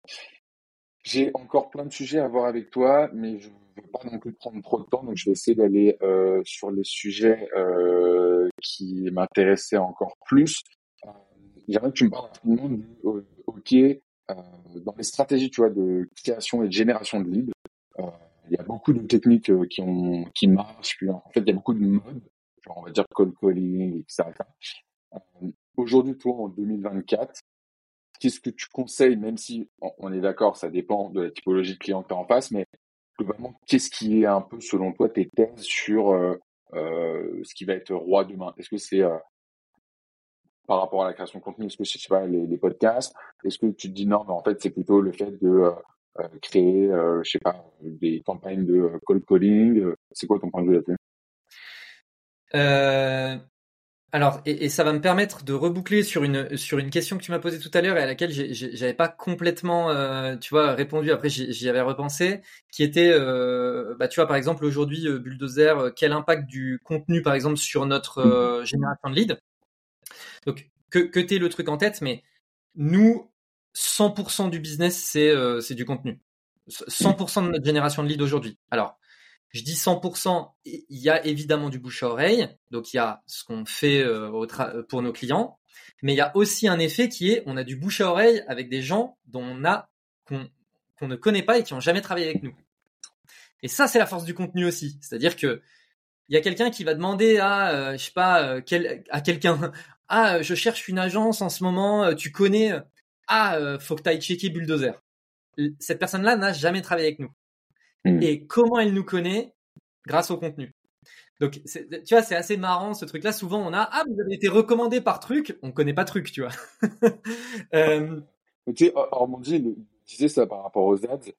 J'ai encore plein de sujets à voir avec toi, mais je ne veux pas non plus prendre trop de temps, donc je vais essayer d'aller euh, sur les sujets euh, qui m'intéressaient encore plus. J'aimerais que tu me parles rapidement du OK dans les stratégies, tu vois, de création et de génération de leads. Euh, il y a beaucoup de techniques qui ont qui marchent. En fait, il y a beaucoup de modes, genre on va dire cold calling, etc. Aujourd'hui, toi, en 2024, qu'est-ce que tu conseilles, même si on est d'accord, ça dépend de la typologie de client que tu as en face, mais globalement, qu'est-ce qui est un peu, selon toi, tes thèses sur euh, euh, ce qui va être roi demain? Est-ce que c'est euh, par rapport à la création de contenu, est-ce que c'est, pas, les, podcasts? Est-ce que tu te dis non, mais en fait, c'est plutôt le fait de créer, je sais pas, des campagnes de cold calling C'est quoi ton point de vue là-dessus? Alors, et, ça va me permettre de reboucler sur une sur une question que tu m'as posée tout à l'heure et à laquelle j'avais pas complètement, euh, tu vois, répondu. Après, j'y avais repensé, qui était, euh, bah, tu vois, par exemple, aujourd'hui, euh, Bulldozer, quel impact du contenu, par exemple, sur notre génération de leads? Donc, que que t'aies le truc en tête, mais nous, 100% du business, c'est c'est du contenu. 100% de notre génération de leads aujourd'hui. Alors, je dis 100%, il y a évidemment du bouche à oreille, donc il y a ce qu'on fait euh, pour nos clients, mais il y a aussi un effet qui est, on a du bouche à oreille avec des gens dont on qu'on ne connaît pas et qui ont jamais travaillé avec nous. Et ça, c'est la force du contenu aussi, c'est-à-dire que il y a quelqu'un qui va demander à, euh, je sais pas, euh, à quelqu'un, ah, je cherche une agence en ce moment, tu connais, ah, faut que tu ailles checker Bulldozer. Cette personne-là n'a jamais travaillé avec nous. Hmm. Et comment elle nous connaît Grâce au contenu. Donc, tu vois, c'est assez marrant ce truc-là. Souvent, on a ah, vous avez été recommandé par truc, on connaît pas truc, tu vois. euh... Tu sais, Ormondi disait ça par rapport aux ads. Il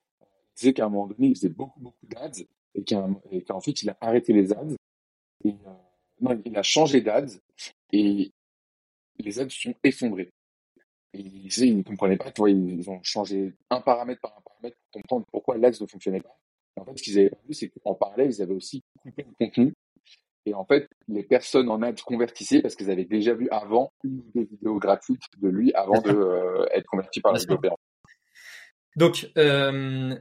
disait qu'à un moment donné, il faisait beaucoup, beaucoup d'ads et qu'en fait, il a arrêté les ads. Et, euh... non, il a changé d'ads et les ads sont effondrés. Et il disait, il ne comprenait pas, tu vois, ils ont changé un paramètre par un paramètre pour comprendre pourquoi l'ads ne fonctionnait pas. En fait, ce qu'ils avaient vu, c'est qu'en parallèle, ils avaient aussi coupé le contenu. Et en fait, les personnes en ads convertissaient parce qu'ils avaient déjà vu avant une ou deux vidéos gratuites de lui avant de euh, être convertis par les développeurs. Donc, euh,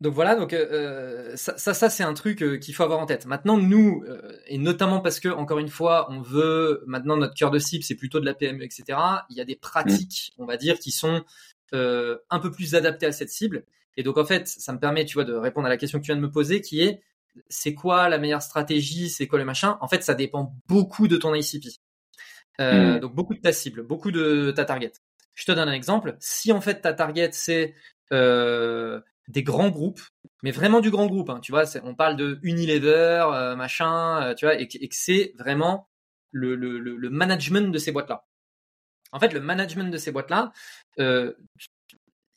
donc voilà, donc euh, ça, ça, c'est un truc qu'il faut avoir en tête. Maintenant, nous, et notamment parce que encore une fois, on veut maintenant notre cœur de cible, c'est plutôt de la PME, etc. Il y a des pratiques, on va dire, qui sont un peu plus adaptées à cette cible. Et donc en fait, ça me permet, tu vois, de répondre à la question que tu viens de me poser, qui est c'est quoi la meilleure stratégie, c'est quoi le machin? En fait, ça dépend beaucoup de ton ICP. Euh, hmm. Donc beaucoup de ta cible, beaucoup de ta target. Je te donne un exemple. Si en fait ta target c'est euh, des grands groupes, mais vraiment du grand groupe, hein, tu vois, on parle de Unilever, euh, machin, tu vois, et, que c'est vraiment le, le, le, management de ces boîtes-là. En fait, le management de ces boîtes-là,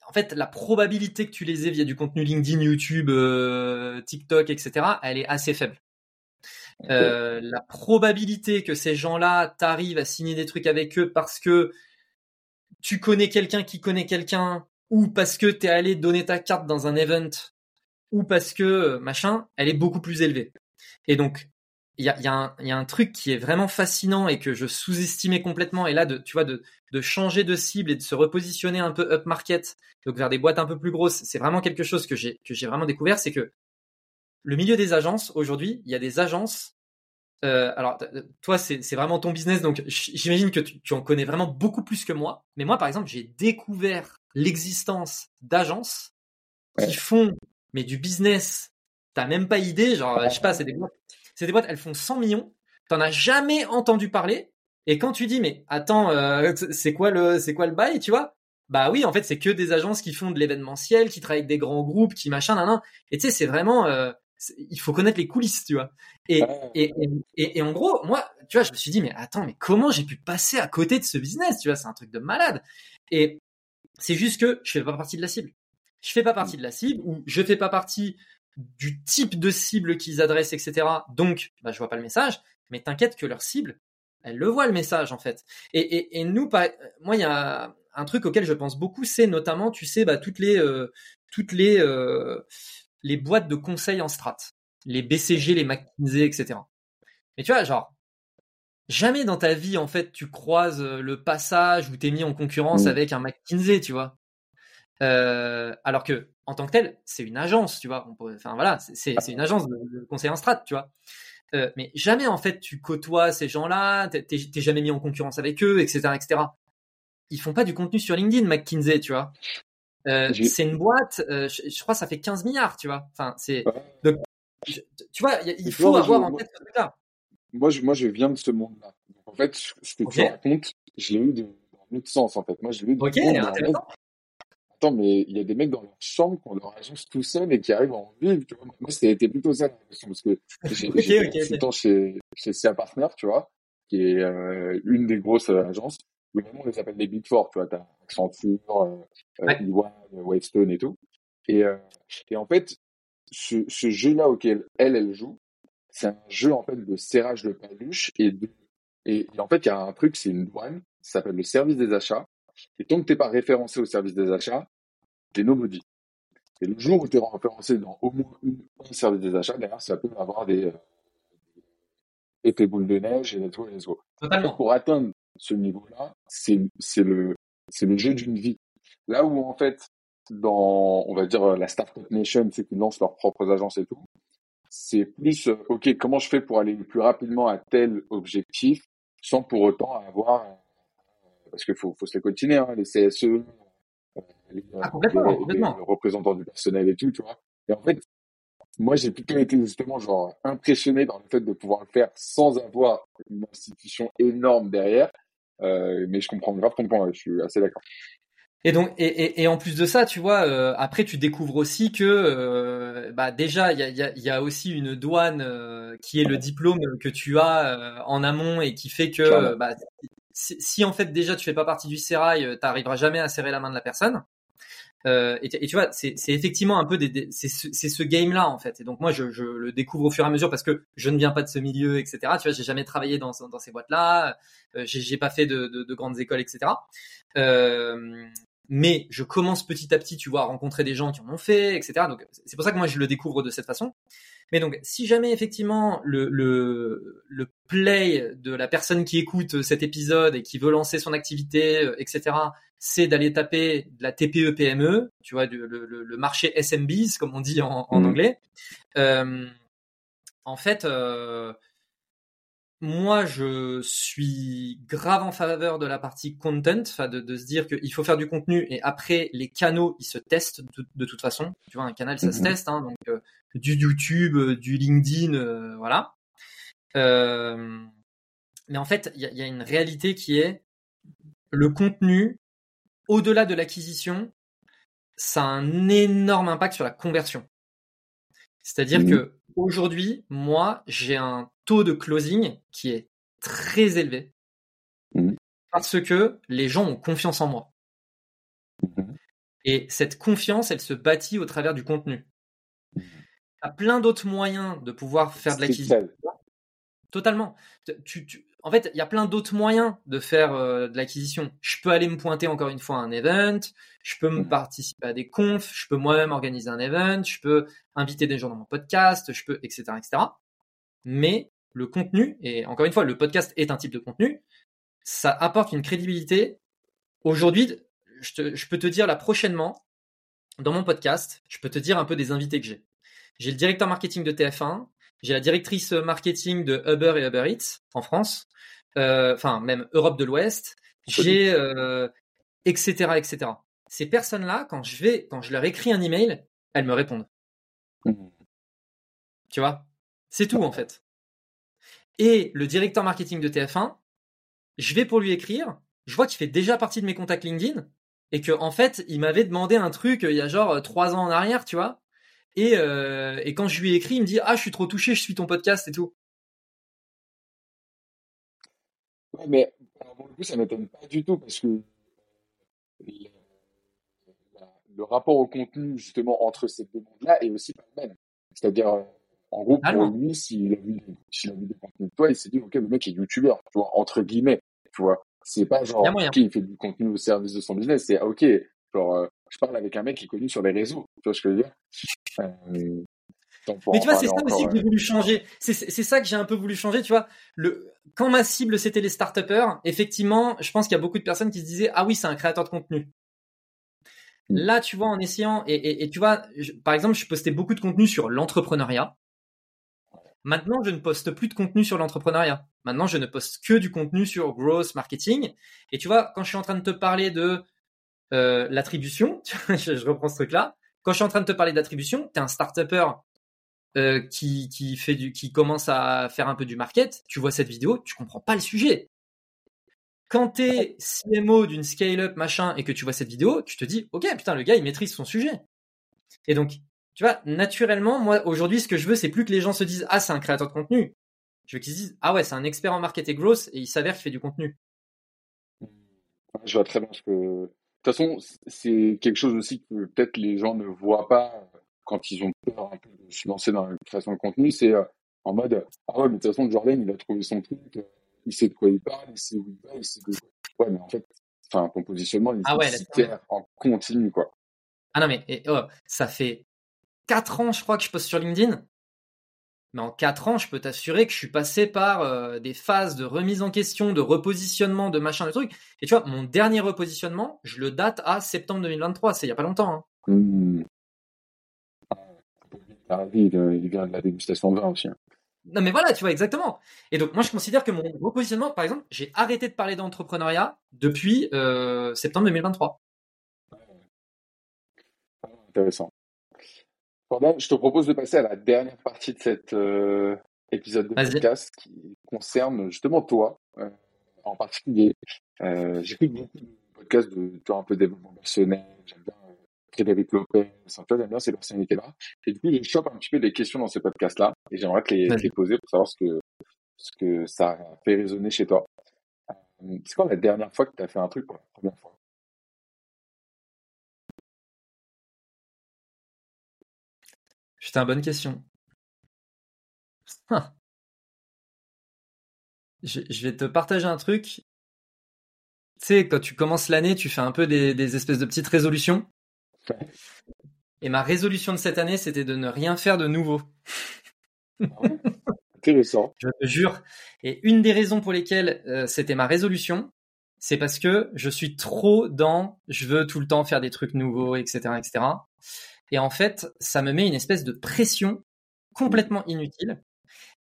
en fait, la probabilité que tu les aies via du contenu LinkedIn, YouTube, euh, TikTok, etc., elle est assez faible. Euh, la probabilité que ces gens-là t'arrivent à signer des trucs avec eux parce que tu connais quelqu'un qui connaît quelqu'un ou parce que tu es allé donner ta carte dans un event ou parce que machin, elle est beaucoup plus élevée. Et donc, il y a, y, a un truc qui est vraiment fascinant et que je sous-estimais complètement. Et là, de, tu vois, de, de changer de cible et de se repositionner un peu up market, donc vers des boîtes un peu plus grosses, c'est vraiment quelque chose que j'ai que j'ai vraiment découvert. C'est que le milieu des agences aujourd'hui, il y a des agences. Euh, alors, toi, c'est vraiment ton business, donc j'imagine que tu en connais vraiment beaucoup plus que moi. Mais moi, par exemple, j'ai découvert l'existence d'agences qui font mais du business. T'as même pas idée, genre, je sais pas, c'est des boîtes c'est des boîtes, elles font 100 millions, t'en as jamais entendu parler. Et quand tu dis mais attends, euh, c'est quoi le c'est quoi le bail, tu vois? Bah oui, en fait c'est que des agences qui font de l'événementiel, qui travaillent avec des grands groupes, qui machin, nan, nan. Et tu sais c'est vraiment euh, il faut connaître les coulisses, tu vois. Et, et, et, et, en gros, moi, tu vois, je me suis dit, mais attends, mais comment j'ai pu passer à côté de ce business, tu vois, c'est un truc de malade. Et c'est juste que je fais pas partie de la cible. Je fais pas partie de la cible ou je fais pas partie du type de cible qu'ils adressent, etc. Donc, bah, je vois pas le message. Mais t'inquiète que leur cible, elle le voit le message en fait. Et, et, et nous, pas, moi, il y a un truc auquel je pense beaucoup, c'est notamment, tu sais, bah, toutes les, euh, toutes les, euh, les boîtes de conseils en strat, les BCG, les McKinsey, etc. Mais tu vois, genre, jamais dans ta vie, en fait, tu croises euh, le passage où t'es mis en concurrence mmh. avec un McKinsey, tu vois. Euh, alors que, en tant que tel, c'est une agence, tu vois. enfin voilà, c'est une agence de, conseil en strat, tu vois. Euh, mais jamais en fait tu côtoies ces gens-là, t'es jamais mis en concurrence avec eux, etc., etc. Ils font pas du contenu sur LinkedIn, McKinsey, tu vois. Euh, c'est une boîte, je, crois, ça fait 15 milliards, tu vois. Enfin, c'est. tu vois, il faut avoir en tête ce truc-là. Moi, je, moi, je viens de ce monde-là. En fait, ce que tu racontes, je l'ai eu dans l'autre sens, en fait. Moi, je l'ai eu Ok, intéressant. Attends, mais il y a des mecs dans leur chambre qui ont leur agence tout seul et qui arrivent à en vivre, tu vois. Moi, c'était plutôt ça parce que j'ai okay, okay, temps chez, chez CA Partner, tu vois, qui est euh, une des grosses agences vraiment, on les appelle les Big Four, tu vois, t'as Accenture, euh, euh ouais. EY, Wavestone et tout. Et, euh, et en fait, ce, ce jeu-là auquel elle, elle joue, c'est un jeu en fait de serrage de paluche et de, et, en fait, il y a un truc, c'est une douane, ça s'appelle le service des achats. Et tant que t'es pas référencé au service des achats, t'es nobody. Et le jour où tu es référencé dans au moins un service des achats, derrière, ça peut avoir des, euh, effets boules de neige et des trucs et Totalement. Pour atteindre ce niveau-là, c'est c'est le c'est le jeu d'une vie. Là où en fait dans on va dire la startup nation, c'est qu'ils lancent leurs propres agences et tout, c'est plus euh, ok comment je fais pour aller plus rapidement à tel objectif sans pour autant avoir parce qu'il faut faut se les continuer hein, les CSE, euh, les, ah, les, représentants du personnel et tout, tu vois. Et en fait, moi, j'ai plutôt été justement genre impressionné dans le fait de pouvoir le faire sans avoir une institution énorme derrière euh, mais je comprends grave ton point, je suis assez d'accord. Et donc, et, et, et, en plus de ça, tu vois, euh, après tu découvres aussi que, euh, bah déjà, il y a, y, a, y a, aussi une douane euh, qui est le diplôme que tu as en amont et qui fait que, bah, si, si, en fait déjà tu fais pas partie du sérail, t'arriveras jamais à serrer la main de la personne. Et, et, tu vois, c'est effectivement un peu des, c'est ce, ce game-là en fait. Et donc moi, je, je, le découvre au fur et à mesure parce que je ne viens pas de ce milieu, etc. Tu vois, j'ai jamais travaillé dans, dans ces boîtes-là, j'ai pas fait de, de, de, grandes écoles, etc. Euh, mais je commence petit à petit, tu vois, à rencontrer des gens qui en ont fait, etc. Donc c'est pour ça que moi je le découvre de cette façon. Mais donc, si jamais effectivement le, le, le play de la personne qui écoute cet épisode et qui veut lancer son activité, euh, etc., c'est d'aller taper de la TPE PME, tu vois, le, le, le marché SMBs comme on dit en, en mmh. anglais. Euh, en fait, euh, moi, je suis grave en faveur de la partie content, enfin de, de, se dire qu'il faut faire du contenu et après les canaux, ils se testent de, de toute façon. Tu vois, un canal, ça se mmh teste, hein, donc euh, du YouTube, euh, du LinkedIn, euh, voilà. mais en fait, il y a, y a, une réalité qui est le contenu, au-delà de l'acquisition, ça a un énorme impact sur la conversion. C'est-à-dire mmh que aujourd'hui, moi, j'ai un taux de closing qui est très élevé mmh. parce que les gens ont confiance en moi. Mmh. Et cette confiance, elle se bâtit au travers du contenu. Il y a plein d'autres moyens de pouvoir faire de l'acquisition. Totalement. Tu, tu, en fait, il y a plein d'autres moyens de faire euh, de l'acquisition. Je peux aller me pointer encore une fois à un event, je peux me mmh. participer à des confs, je peux moi-même organiser un event, je peux inviter des gens dans mon podcast, je peux, etc., etc. Mais le contenu, et encore une fois, le podcast est un type de contenu, ça apporte une crédibilité. Aujourd'hui, je, je peux te dire là prochainement, dans mon podcast, je peux te dire un peu des invités que j'ai. J'ai le directeur marketing de TF1, j'ai la directrice marketing de Uber et Uber Eats en France, euh, enfin même Europe de l'Ouest. J'ai euh, etc etc. Ces personnes-là, quand je vais, quand je leur écris un email, elles me répondent. Mmh. Tu vois, c'est tout en fait. Et le directeur marketing de TF1, je vais pour lui écrire, je vois qu'il fait déjà partie de mes contacts LinkedIn et que en fait, il m'avait demandé un truc euh, il y a genre euh, trois ans en arrière, tu vois. Et, euh, et quand je lui ai écrit, il me dit ah je suis trop touché, je suis ton podcast et tout. Ouais, mais pour le ça m'étonne pas du tout parce que le, rapport au contenu justement entre ces deux mondes-là est aussi pas le même. C'est-à-dire en gros, pour lui, s'il a, vu, a vu des contenus de toi, il s'est dit, OK, le mec est youtubeur, tu vois, entre guillemets, tu vois. C'est pas genre, OK, il fait du contenu au service de son business, c'est, OK, genre, euh, je parle avec un mec qui est connu sur les réseaux, tu vois ce que je veux dire? Euh, mais tu vois, c'est ça aussi que j'ai voulu changer. C'est ça que j'ai un peu voulu changer, tu vois. Le, quand ma cible c'était les start effectivement, je pense qu'il y a beaucoup de personnes qui se disaient ah oui, c'est un créateur de contenu. Mmh. Là, tu vois, en essayant et, et, tu vois, par exemple, je postais beaucoup de contenu sur l'entrepreneuriat. Maintenant, je ne poste plus de contenu sur l'entrepreneuriat. Maintenant, je ne poste que du contenu sur growth marketing. Et tu vois, quand je suis en train de te parler de euh, l'attribution, je, reprends ce truc-là. Quand je suis en train de te parler d'attribution, tu es un start-upper euh, qui commence à faire un peu du market. Tu vois cette vidéo, tu comprends pas le sujet. Quand tu es CMO d'une scale-up machin et que tu vois cette vidéo, tu te dis, ok, putain, le gars, il maîtrise son sujet. Et donc, tu vois, naturellement, moi, aujourd'hui, ce que je veux, c'est plus que les gens se disent, ah, c'est un créateur de contenu. Je veux qu'ils se disent, ah ouais, c'est un expert en marketing growth et il s'avère qu'il fait du contenu. Je vois très bien ce que. De toute façon, c'est quelque chose aussi que peut-être les gens ne voient pas quand ils ont peur un peu de se lancer dans la création de contenu. C'est euh, en mode, ah ouais, mais de toute façon, Jordan, il a trouvé son truc, euh, il sait de quoi il parle, il sait où il va, il sait de quoi. Ouais, mais en fait, enfin, ton positionnement, il est ah en continu, quoi. Ah non, mais oh, ça fait 4 ans, je crois, que je poste sur LinkedIn. Mais en 4 ans, je peux t'assurer que je suis passé par euh, des phases de remise en question, de repositionnement, de machin, de trucs. Et tu vois, mon dernier repositionnement, je le date à septembre 2023. C'est il y a pas longtemps. Hein. Mmh. il vient de la dégustation de vin aussi. Hein. Non mais voilà, tu vois exactement. Et donc moi je considère que mon repositionnement, par exemple, j'ai arrêté de parler d'entrepreneuriat depuis euh, septembre 2023. Intéressant je te propose de passer à la dernière partie de cet euh, épisode de podcast qui concerne justement toi euh, en particulier. Euh, J'écoute beaucoup de podcasts de toi un peu développement personnel, j'aime bien euh, Frédéric Lopez, j'aime bien ces personnalités-là. Et du coup, je chope un petit peu des questions dans ces podcasts-là et j'aimerais te les, les, poser pour savoir ce que, ce que ça a fait résonner chez toi. C'est quand la dernière fois que tu as fait un truc pour la première fois? Putain, bonne question. Ah. Je, vais te partager un truc. Tu sais, quand tu commences l'année, tu fais un peu des, espèces de petites résolutions. Et ma résolution de cette année, c'était de ne rien faire de nouveau. Ah Intéressant. Je te jure. Et une des raisons pour lesquelles euh, c'était ma résolution, c'est parce que je suis trop dans je veux tout le temps faire des trucs nouveaux, etc., etc. Et en fait, ça me met une espèce de pression complètement inutile.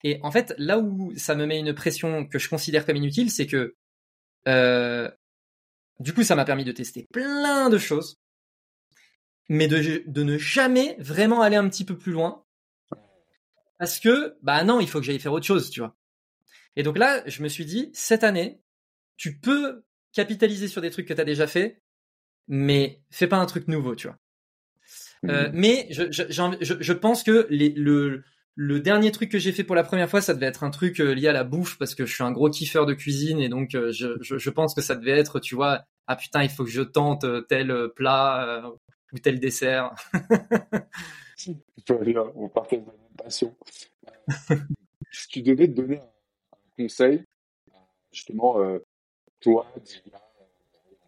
Et en fait, là où ça me met une pression que je considère comme inutile, c'est que euh, du coup, ça m'a permis de tester plein de choses, mais de, de ne jamais vraiment aller un petit peu plus loin. Parce que, bah non, il faut que j'aille faire autre chose, tu vois. Et donc là, je me suis dit, cette année, tu peux capitaliser sur des trucs que tu as déjà fait, mais fais pas un truc nouveau, tu vois. Euh, mhm. mais je, je, je, pense que les, le, le dernier truc que j'ai fait pour la première fois, ça devait être un truc euh, lié à la bouffe parce que je suis un gros kiffeur de cuisine et donc euh, je, je, pense que ça devait être, tu vois, ah putain, il faut que je tente tel plat ou tel dessert. on partage de la passion. si tu devais te donner un conseil, justement, toi,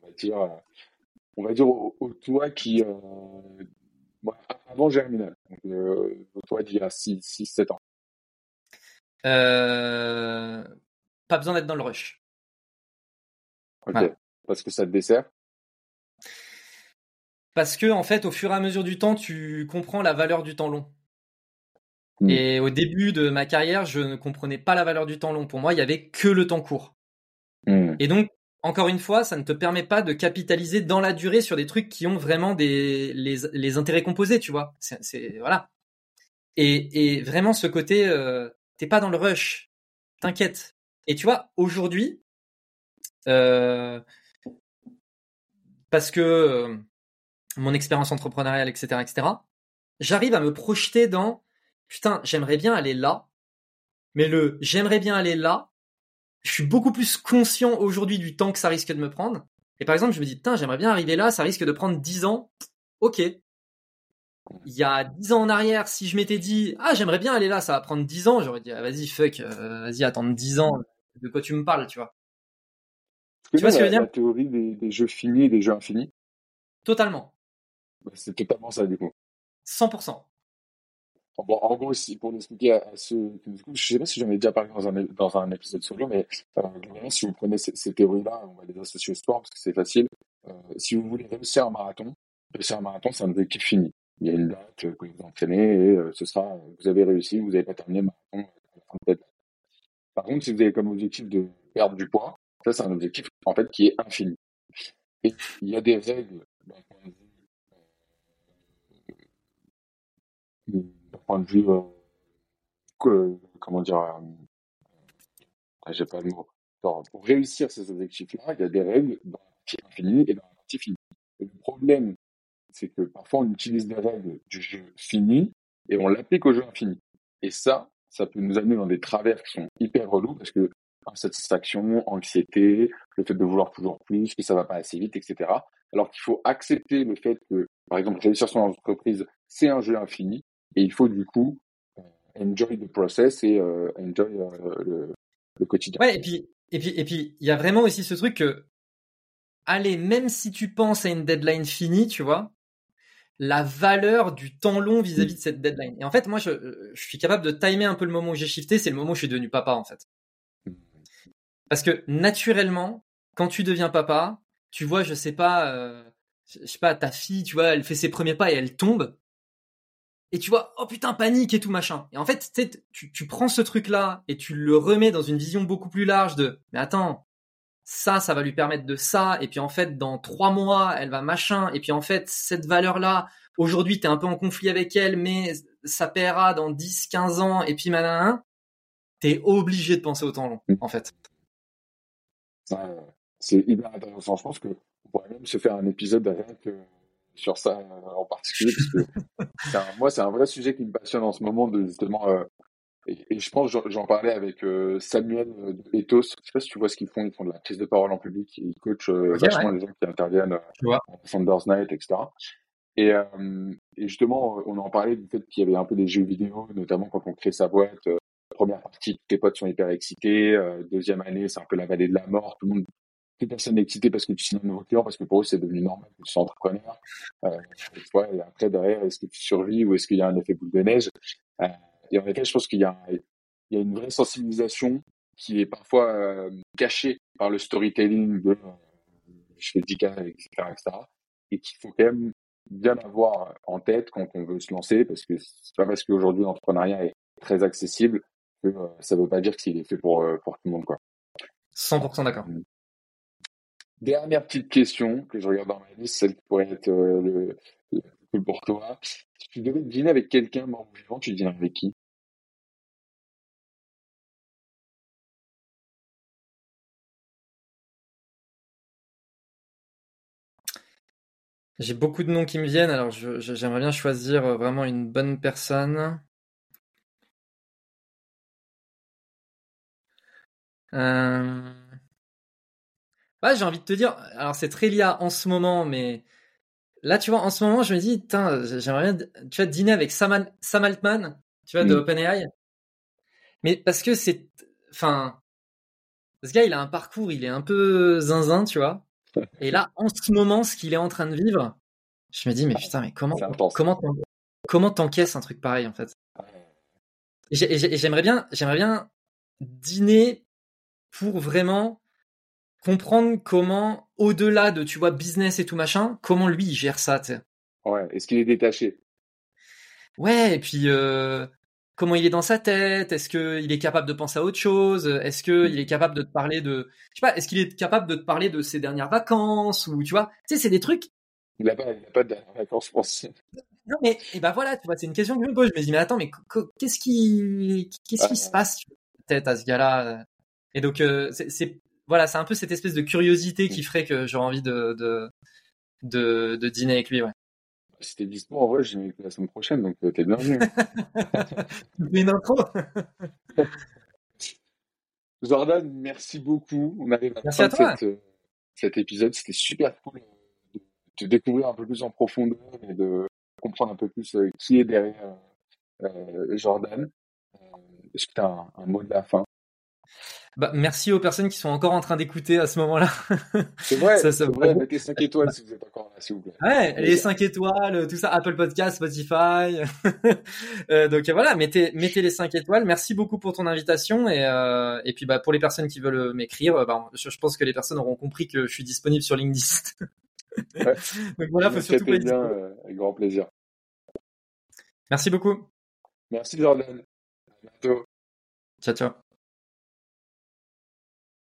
on va dire, on va dire au, au toi qui avant Germinal, donc, euh, toi d'il y a 6-7 ans euh, Pas besoin d'être dans le rush. Ok, parce que ça te dessert Parce que, en fait, au fur et à mesure du temps, tu comprends la valeur du temps long. Hmm. Et au début de ma carrière, je ne comprenais pas la valeur du temps long. Pour moi, il y avait que le temps court. Hmm. Et donc, encore une fois, ça ne te permet pas de capitaliser dans la durée sur des trucs qui ont vraiment des les, intérêts composés, tu vois. C'est voilà. Et, vraiment ce côté, euh, t'es pas dans le rush. t'inquiète. Et tu vois, aujourd'hui, euh, parce que euh, mon expérience entrepreneuriale, etc., etc., j'arrive à me projeter dans putain, j'aimerais bien aller là, mais le j'aimerais bien aller là, je suis beaucoup plus conscient aujourd'hui du temps que ça risque de me prendre. Et par exemple, je me dis, putain, j'aimerais bien arriver là, ça risque de prendre 10 ans. Ok. Il y a 10 ans en arrière, si je m'étais dit, ah, j'aimerais bien aller là, ça va prendre 10 ans, j'aurais dit, ah, vas-y, fuck, euh, vas-y, attendre 10 ans, de quoi tu me parles, tu vois. Tu vois ce que je veux dire La théorie des, jeux finis et des jeux infinis Totalement. Bah, c'est totalement ça, du coup. 100%. En gros, pour expliquer à, ceux qui nous écoutent, je sais pas si j'en ai déjà parlé dans un, dans un épisode solo, mais euh, si vous prenez ces, théories-là, on va les associer au sport parce que c'est facile. Euh, si vous voulez réussir un marathon, réussir un marathon, c'est un objectif fini. Il y a une date que vous entraînez et euh, ce sera, vous avez réussi, vous n'avez pas terminé le marathon à date. Par contre, si vous avez comme objectif de perdre du poids, ça c'est un objectif en fait qui est infini. Et il y a des règles euh, point de vue, euh, comment dire, euh, j'ai pas le mot. pour réussir ces objectifs-là, il y a des règles dans la partie infinie et dans la partie finie. le problème, c'est que parfois on utilise des règles du jeu fini et on l'applique au jeu infini. Et ça, ça peut nous amener dans des travers qui sont hyper relous parce que insatisfaction, anxiété, le fait de vouloir toujours plus, que ça va pas assez vite, etc. Alors qu'il faut accepter le fait que, par exemple, réussir son entreprise, c'est un jeu infini et il faut du coup enjoy the process et euh, enjoy euh, le, quotidien. Ouais, et puis il y a vraiment aussi ce truc que allez, même si tu penses à une deadline finie, tu vois, la valeur du temps long vis-à-vis de cette deadline. Et en fait, moi, je, je, suis capable de timer un peu le moment où j'ai shifté, c'est le moment où je suis devenu papa, en fait. Parce que naturellement, quand tu deviens papa, tu vois, je sais pas, euh, je sais pas, ta fille, tu vois, elle fait ses premiers pas et elle tombe et tu vois, oh putain, panique et tout machin. Et en fait, tu, tu prends ce truc-là et tu le remets dans une vision beaucoup plus large de, mais attends, ça, ça va lui permettre de ça, et puis en fait, dans trois mois, elle va machin, et puis en fait, cette valeur-là, aujourd'hui, t'es un peu en conflit avec elle, mais ça paiera dans 10, 15 ans, et puis tu t'es obligé de penser au temps long, en fait. c'est hyper intéressant. Je pense que on pourrait même se faire un épisode rien que sur ça euh, en particulier parce que moi c'est un vrai sujet qui me passionne en ce moment de justement euh, et, je pense j'en parlais avec euh, Samuel Ethos je sais pas si tu vois ce qu'ils font ils font de la prise de parole en public ils coachent vachement les gens qui interviennent en Founders Night etc et, et, justement on en parlait du fait qu'il y avait un peu des jeux vidéo notamment quand on crée sa boîte première partie, tes potes sont hyper excités. deuxième année, c'est un peu la vallée de la mort. Tout le monde plus personne n'est excité parce que tu signes un nouveau client, parce que pour eux, c'est devenu normal que tu sois entrepreneur. Euh, et après, derrière, est-ce que tu survis ou est-ce qu'il y a un effet boule de neige? Euh, Et en effet, je pense qu'il y, a, il y a une vraie sensibilisation qui est parfois euh, cachée par le storytelling de je fais 10 cas, etc., etc. Et qu'il faut quand même bien avoir en tête quand on veut se lancer, parce que c'est pas parce qu'aujourd'hui l'entrepreneuriat est très accessible que ça veut pas dire qu'il est fait pour, pour tout le monde. Quoi. 100% d'accord. Dernière petite question que je regarde dans ma liste, celle qui pourrait être euh, le, le pour toi. Si tu devais dîner avec quelqu'un mort vivant, tu dînerais avec qui? J'ai beaucoup de noms qui me viennent, alors j'aimerais bien choisir euh, vraiment une bonne personne. Euh... Bah, j'ai envie de te dire, alors c'est très lié en ce moment, mais là, tu vois, en ce moment, je me dis, j'aimerais bien, tu vois, dîner avec Sam, Sam Altman, tu vois, de mm. OpenAI. Mais parce que c'est, enfin, ce gars, il a un parcours, il est un peu zinzin, tu vois. Et là, en ce moment, ce qu'il est en train de vivre, je me dis, mais putain, mais comment, comment, comment t'encaisses un truc pareil, en fait? Et j'aimerais bien, j'aimerais bien dîner pour vraiment comprendre comment, au-delà de, tu vois, business et tout machin, comment lui il gère ça, tu sais. Ouais, est-ce qu'il est détaché? Ouais, et puis euh, comment il est dans sa tête? Est-ce qu'il est capable de penser à autre chose? Est-ce qu'il est capable de te parler de, je sais pas, est-ce qu'il est capable de te parler de ses dernières vacances ou tu vois? Tu sais, c'est des trucs. Il a pas, pas de dernières vacances, je pense. Non mais et ben voilà, tu vois, c'est une question que je me pose. Je me dis mais attends, mais qu'est-ce qui, qu'est-ce qui se passe tête à ce gars-là? Et donc, c'est voilà, c'est un peu cette espèce de curiosité qui ferait que j'aurais envie de, de, de, de, dîner avec lui, ouais. Si t'es dispo, en vrai, j'ai la semaine prochaine, donc t'es bienvenu. Une intro? Jordan, merci beaucoup. On arrive à la fin de cette, euh, cet épisode. C'était super cool de, de, découvrir un peu plus en profondeur et de comprendre un peu plus euh, qui est derrière euh, Jordan. Est-ce que tu as un, un, mot de la fin? Bah, merci aux personnes qui sont encore en train d'écouter à ce moment-là. C'est vrai, ça, ça vrai, mettez 5 étoiles si vous êtes encore là, s'il vous plaît. Ouais, les 5 étoiles, tout ça, Apple Podcast, Spotify. euh, donc voilà, mettez, mettez les 5 étoiles. Merci beaucoup pour ton invitation. Et, euh, et puis bah, pour les personnes qui veulent m'écrire, bah, je, je, pense que les personnes auront compris que je suis disponible sur LinkedIn. ouais. Donc voilà, faut surtout pas bien, euh, avec grand plaisir. Merci beaucoup. Merci Jordan. À bientôt. Ciao, ciao.